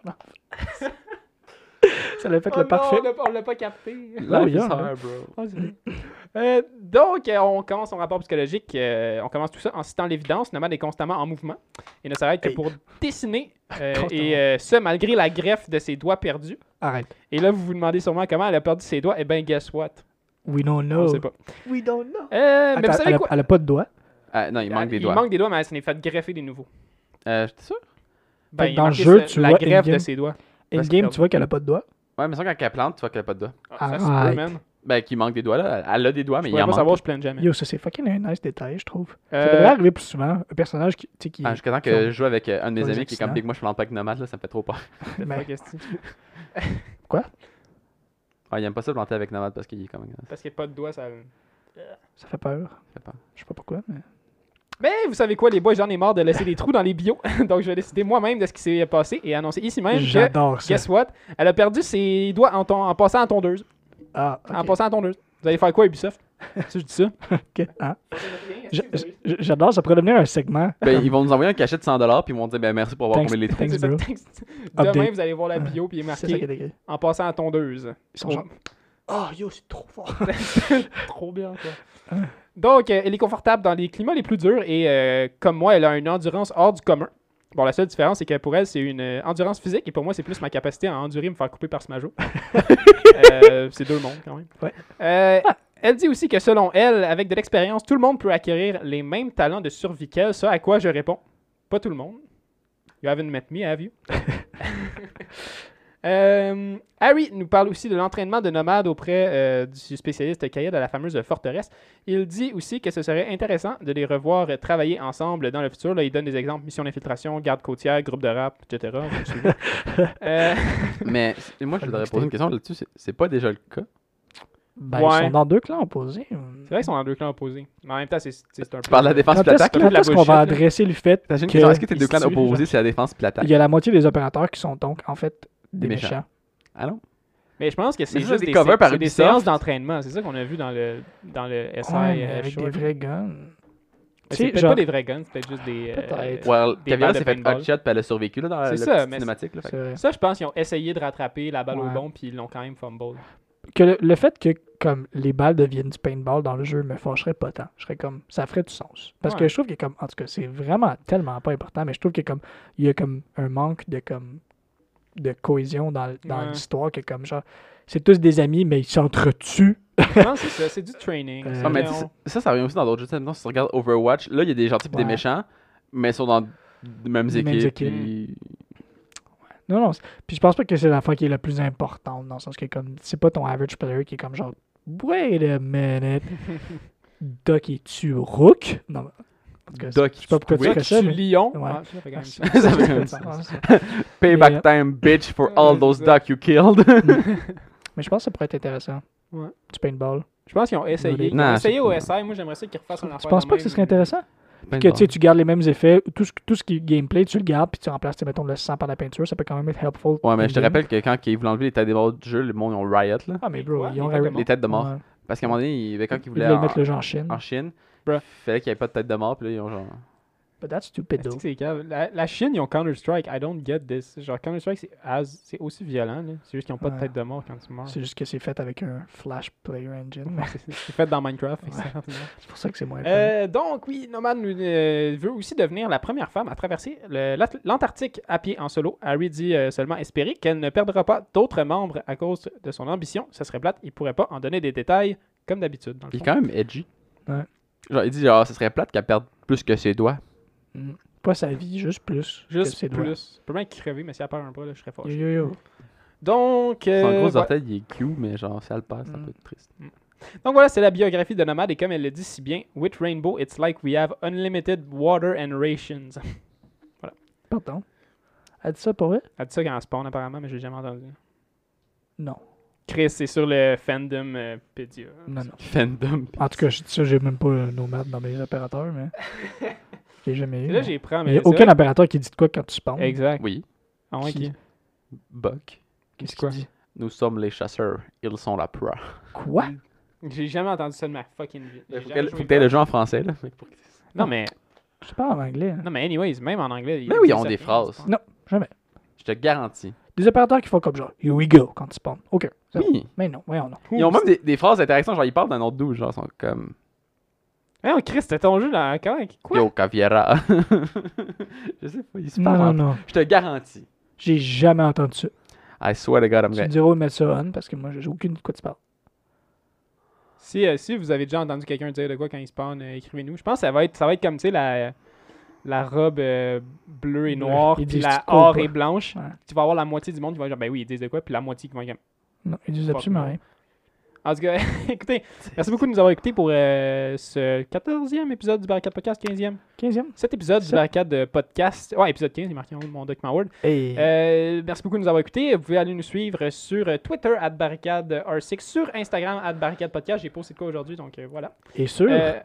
Ça l'a fait Oh le non, parfait. on l'a pas- on l'a pas capté. La oui, vie, hein, ça, bro. Ah, Euh, donc, euh, on commence son rapport psychologique. euh, on commence tout ça en citant l'évidence. Nomade est constamment en mouvement et ne s'arrête que Hey. pour dessiner. euh, et euh, ce, malgré la greffe de ses doigts perdus. Arrête. Et là, vous vous demandez sûrement comment elle a perdu ses doigts. Eh bien, guess what? We don't On know. sait pas. We don't know. Euh, mais vous savez elle, a, quoi? elle a pas de doigts? Non, il manque des Il doigts. manque des doigts, mais elle s'en est fait greffer des nouveaux. Euh, J'étais sûr? Ben, il dans le jeu, ça, tu la vois greffe de ses doigts. Que- tu vois qu'elle a pas de doigts. Ouais, mais ça, quand elle plante, tu vois qu'elle a pas de doigts. Ah, ça man. Ben, qu'il manque des doigts, là. Elle a des doigts, mais Je il en pas manque. savoir, je plane jamais. Yo, ça c'est fucking un nice détail, je trouve. Ça Euh, devrait arriver plus souvent. Un personnage qui. tu sais, qui Ah, jusqu'à temps que je joue avec euh, un de mes amis qui est comme. Big Moi, je plante pas avec Nomade, là, ça me fait trop peur. Ben, pas question. Ah, il aime pas ça planter avec Nomade parce qu'il est comme. Parce qu'il n'y a pas de doigts, ça. Ça fait peur. fait peur. Je sais pas pourquoi, mais. Mais vous savez quoi, les boys, j'en ai marre de laisser des trous dans les bios. Donc, je vais décider moi-même de ce qui s'est passé et annoncer ici même que, J'adore ça. guess what, elle a perdu ses doigts en, ton- en passant à tondeuse. Ah, En passant à tondeuse. Vous allez faire quoi, Ubisoft? Si je dis ça. ok, hein. J- j- J'adore, ça pourrait devenir un segment. Ben, ils vont nous envoyer un cachet de 100$ puis ils vont dire ben merci pour avoir comblé les trous. Thanks, bro. Demain, vous allez voir la bio, puis il est C'est ça qui est marqué en passant à tondeuse. Ils sont Trop- genre. Oh, yo, c'est trop fort. Trop bien, quoi. Donc, euh, elle est confortable dans les climats les plus durs et, euh, comme moi, elle a une endurance hors du commun. Bon, la seule différence, c'est que pour elle, c'est une euh, endurance physique et pour moi, c'est plus ma capacité à endurer me faire couper par Smajo. Euh, c'est deux mondes, quand même. Ouais. Euh, Elle dit aussi que selon elle, avec de l'expérience, tout le monde peut acquérir les mêmes talents de survie qu'elle. Ça, à quoi je réponds? Pas tout le monde. You haven't met me, have you? Euh, Harry nous parle aussi de l'entraînement de nomades auprès euh, du spécialiste Kayed à la fameuse forteresse. Il dit aussi que ce serait intéressant de les revoir travailler ensemble dans le futur. Là, il donne des exemples mission d'infiltration, garde côtière, groupe de rap, etc. Euh, Mais moi, je voudrais poser une question là-dessus. c'est- pas déjà le cas? Ben, Ouais. ils sont dans deux clans opposés. c'est vrai qu'ils sont dans deux clans opposés. Mais en même temps, c'est un peu. Tu parles de la défense est-ce l'attaque? quand est-ce qu'on va adresser le fait T'as une que question, est-ce que tes deux clans opposés, c'est la défense puis l'attaque? Il y a la moitié des opérateurs qui sont donc en fait des, Des méchants. méchants. Ah non? Mais je pense que c'est juste des des, covers sé- par c'est des séances d'entraînement. C'est ça qu'on a vu dans le, dans le SI. Ouais, mais euh, avec des vrais guns. C'est genre- pas des vrais guns, c'est peut-être juste des. euh, Peut-être. Well, des Caviar s'est fait hotshot puis elle a survécu là, dans la, ça, cinématique. Là, fait que-. Ça, je pense qu'ils ont essayé de rattraper la balle au Ouais. bon, puis ils l'ont quand même fumble. Que le, le fait que comme les balles deviennent du paintball dans le jeu me fâcherait pas tant. Je serais comme ça ferait du sens. Parce que Ouais. je trouve que comme en tout cas c'est vraiment tellement pas important, mais je trouve que comme il y a comme un manque de comme de cohésion dans, dans Ouais. l'histoire que comme genre c'est tous des amis mais ils s'entretuent. non, c'est ça, c'est du training. Euh, mais tu ça, ça revient aussi dans d'autres jeux. Maintenant, si tu regardes Overwatch, là, il y a des gentils et des méchants, mais ils sont dans les mêmes Les mêmes équipes. équipes. puis- Non non, puis je pense pas que c'est l'affaire qui est la plus importante dans le sens que comme c'est pas ton average player qui est comme genre wait a minute. Doc es-tu Rook? Non. Doc, je sais pas pourquoi tu. Tu mais- lion. Ouais. Ah, ça fait quand même Ça fait ça. c'est ça. Payback time, bitch, for all those ça. duck you killed. Mais je pense que ça pourrait être intéressant. Ouais. Du paintball. Je pense qu'ils ont essayé. Ils Non, ont essayé au SI. Moi, j'aimerais ça qu'ils refassent un Tu affaire penses de pas que ce même. serait intéressant? Que tu sais, tu gardes les mêmes effets, tout ce, tout ce qui est gameplay, tu le gardes, puis tu remplaces, tu sais, mettons, le sang par la peinture, ça peut quand même être helpful. Ouais, mais je te rappelle que quand ils voulaient enlever les têtes des morts du jeu, le monde, ils ont riot, là. Ah, mais bro, ils ont Les têtes de arrêté- Les têtes de mort. Ouais. Parce qu'à un moment donné, il- quand ils Ils voulaient voulaient en, mettre le jeu en Chine. en Chine, Bruh. il fallait qu'il n'y ait pas de tête de mort, puis là, ils ont genre. But that's stupid, though. c'est cave? La, la Chine, ils ont Counter-Strike. I don't get this. Genre, Counter-Strike, c'est aussi violent. là. C'est juste qu'ils n'ont pas de tête de mort quand tu meurs. C'est juste que c'est fait avec un Flash Player Engine. C'est fait dans Minecraft. Ouais. c'est pour ça que c'est moins. Euh, donc, oui, Nomad euh, veut aussi devenir la première femme à traverser l'Antarctique à pied en solo. Harry dit euh, seulement espérer qu'elle ne perdra pas d'autres membres à cause de son ambition. Ça serait plate, il pourrait pas en donner des détails comme d'habitude. Il est quand même edgy. Ouais. Genre, il dit, genre, ce serait plate qu'elle perde plus que ses doigts. Mm. Pas sa vie, juste plus. que Juste ses doigts. plus. Il peut bien crever, mais si elle perd un bras, là, je serais Yo, fâché. yo, yo. Donc, euh, Son gros voilà. orteil, il est cute, mais genre, si elle le perd, c'est un Mm. peu triste. Donc voilà, c'est la biographie de Nomad et comme elle le dit si bien, with Rainbow, it's like we have unlimited water and rations. Pardon? Elle dit ça pour vrai? Elle dit ça quand elle spawn apparemment, mais j'ai jamais entendu. Non. Chris, c'est sur le fandom euh, Pedia. Non, non. Fandom. En tout cas, je dis ça, j'ai même pas euh, Nomad dans mes opérateurs, mais. J'ai jamais eu. Là, j'ai pris, Il n'y a aucun vrai- opérateur qui dit de quoi quand tu spawns. Exact. Oui, Ah ouais, Qui- qui? Buck. Qu'est-ce qu'il dit? Nous sommes les chasseurs, ils sont la proie. Quoi? J'ai jamais entendu ça de ma fucking vie. J'ai Faut que Buck. le jeu en français, là. Non, mais, Je sais pas en anglais. hein. non, mais anyways, même en anglais. Mais oui, ils ont des phrases. Non, jamais. Je te garantis. Des opérateurs qui font comme genre, here we go, quand tu spawns. OK. Oui. Mais non, voyons non. Ils ont même des, des phrases d'interactions, genre ils parlent d'un autre douche, genre ils sont comme Eh, oh, Chris, c'était ton jeu là. Quand Quoi? Yo Caviera. je sais pas, ils se Non, parlent. non, en- non. Je te garantis. J'ai jamais entendu ça. I swear to God, I'm Tu me diras où mettre ça on parce que moi, j'ai aucune de quoi tu parles. Si, euh, si vous avez déjà entendu quelqu'un dire de quoi quand il spawn, euh, écrivez-nous. Je pense que ça va être, ça va être comme, tu sais, la, la robe euh, bleue et noire, puis la quoi or et blanche. Ouais. Tu vas avoir la moitié du monde qui va dire, ben oui, ils disent de quoi, puis la moitié qui va dire, Non, ils disent absolument rien. En tout cas, écoutez, merci beaucoup de nous avoir écoutés pour euh, ce 14e épisode du Barricade Podcast, 15e. 15e. Cet épisode du. Barricade Podcast. Ouais, épisode 15, il est marqué mon document Word. Euh, merci beaucoup de nous avoir écoutés. Vous pouvez aller nous suivre sur Twitter, at barricade R6, sur Instagram, at barricade podcast. J'ai posté de quoi aujourd'hui, donc euh, voilà. et sûr, Euh,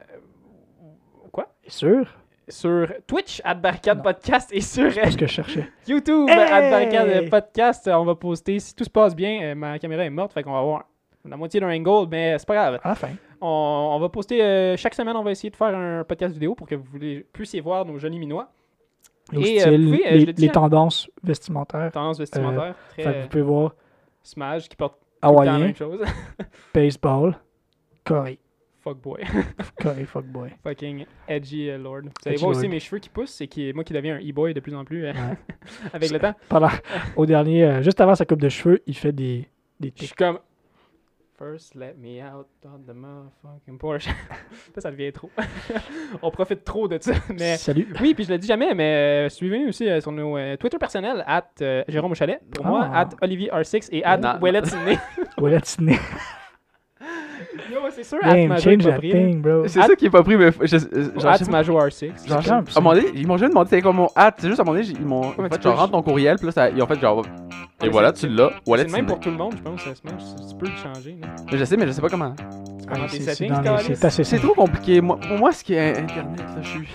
et sûr, sur Twitch, at barricade podcast, et sur c'est ce que je cherchais. YouTube, Hey! barricade podcast. On va poster, si tout se passe bien, euh, ma caméra est morte, fait qu'on va avoir la moitié d'un angle, mais c'est pas grave. À la fin. On, on va poster euh, chaque semaine, on va essayer de faire un podcast vidéo pour que vous puissiez voir nos jolis minois. Nos Et, euh, styles, vous pouvez, euh, les, hein. tendances vestimentaires. Tendance vestimentaire, Fait très vous pouvez voir Smash qui porte la même chose. baseball, Corée. Fuckboy. Corée, fuckboy. Fucking edgy euh, lord. Vous allez Edgy voir aussi mes cheveux qui poussent, c'est qui, moi qui deviens un e-boy de plus en plus euh, Ouais. avec le temps. Pendant, au dernier, euh, juste avant sa coupe de cheveux, il fait des, des Je suis comme. First, let me out on the motherfucking Porsche. ça, ça devient trop. On profite trop de ça. Mais Salut. oui, puis je le dis jamais, mais euh, suivez-nous aussi euh, sur nos euh, Twitter personnels, at euh, Jérôme Chalet, pour moi, Ah. at Olivier R6 et at. Ouellet Sidney. Tidney. Yo, c'est sûr, Damn, change est pas that thing, bro. C'est ça qui est pas pris, mais At je sais pas- Majo R6. genre, C'est à un moment donné, ils m'ont juste demandé c'était quoi mon hat. C'est juste à un moment donné, ils m'ont mais fait tu genre rentre ton courriel, puis là, ça- ils ont fait genre. Et Ouais, voilà, c'est- tu l'as. C'est le même pour tout le monde, je pense, à Smash. Tu tu peux le changer. Je sais, mais je sais pas comment. C'est- c'est c'est C'est trop compliqué. Moi, pour moi, ce qui est Internet, là, je suis.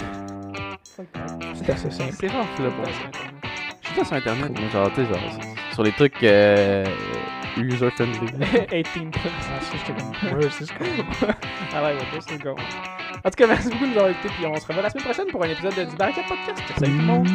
C'est assez simple. C'est rare, là, pour. Je suis pas sur Internet, genre, tu sais, genre, sur- sur les trucs euh, user-friendly. 18 plus. Ah, ça, j'étais comme, where is this going? I like where this is going. En tout cas, merci beaucoup de nous avoir écoutés. Puis on se revoit la semaine prochaine pour un épisode du Barricade Podcast. Salut tout le monde.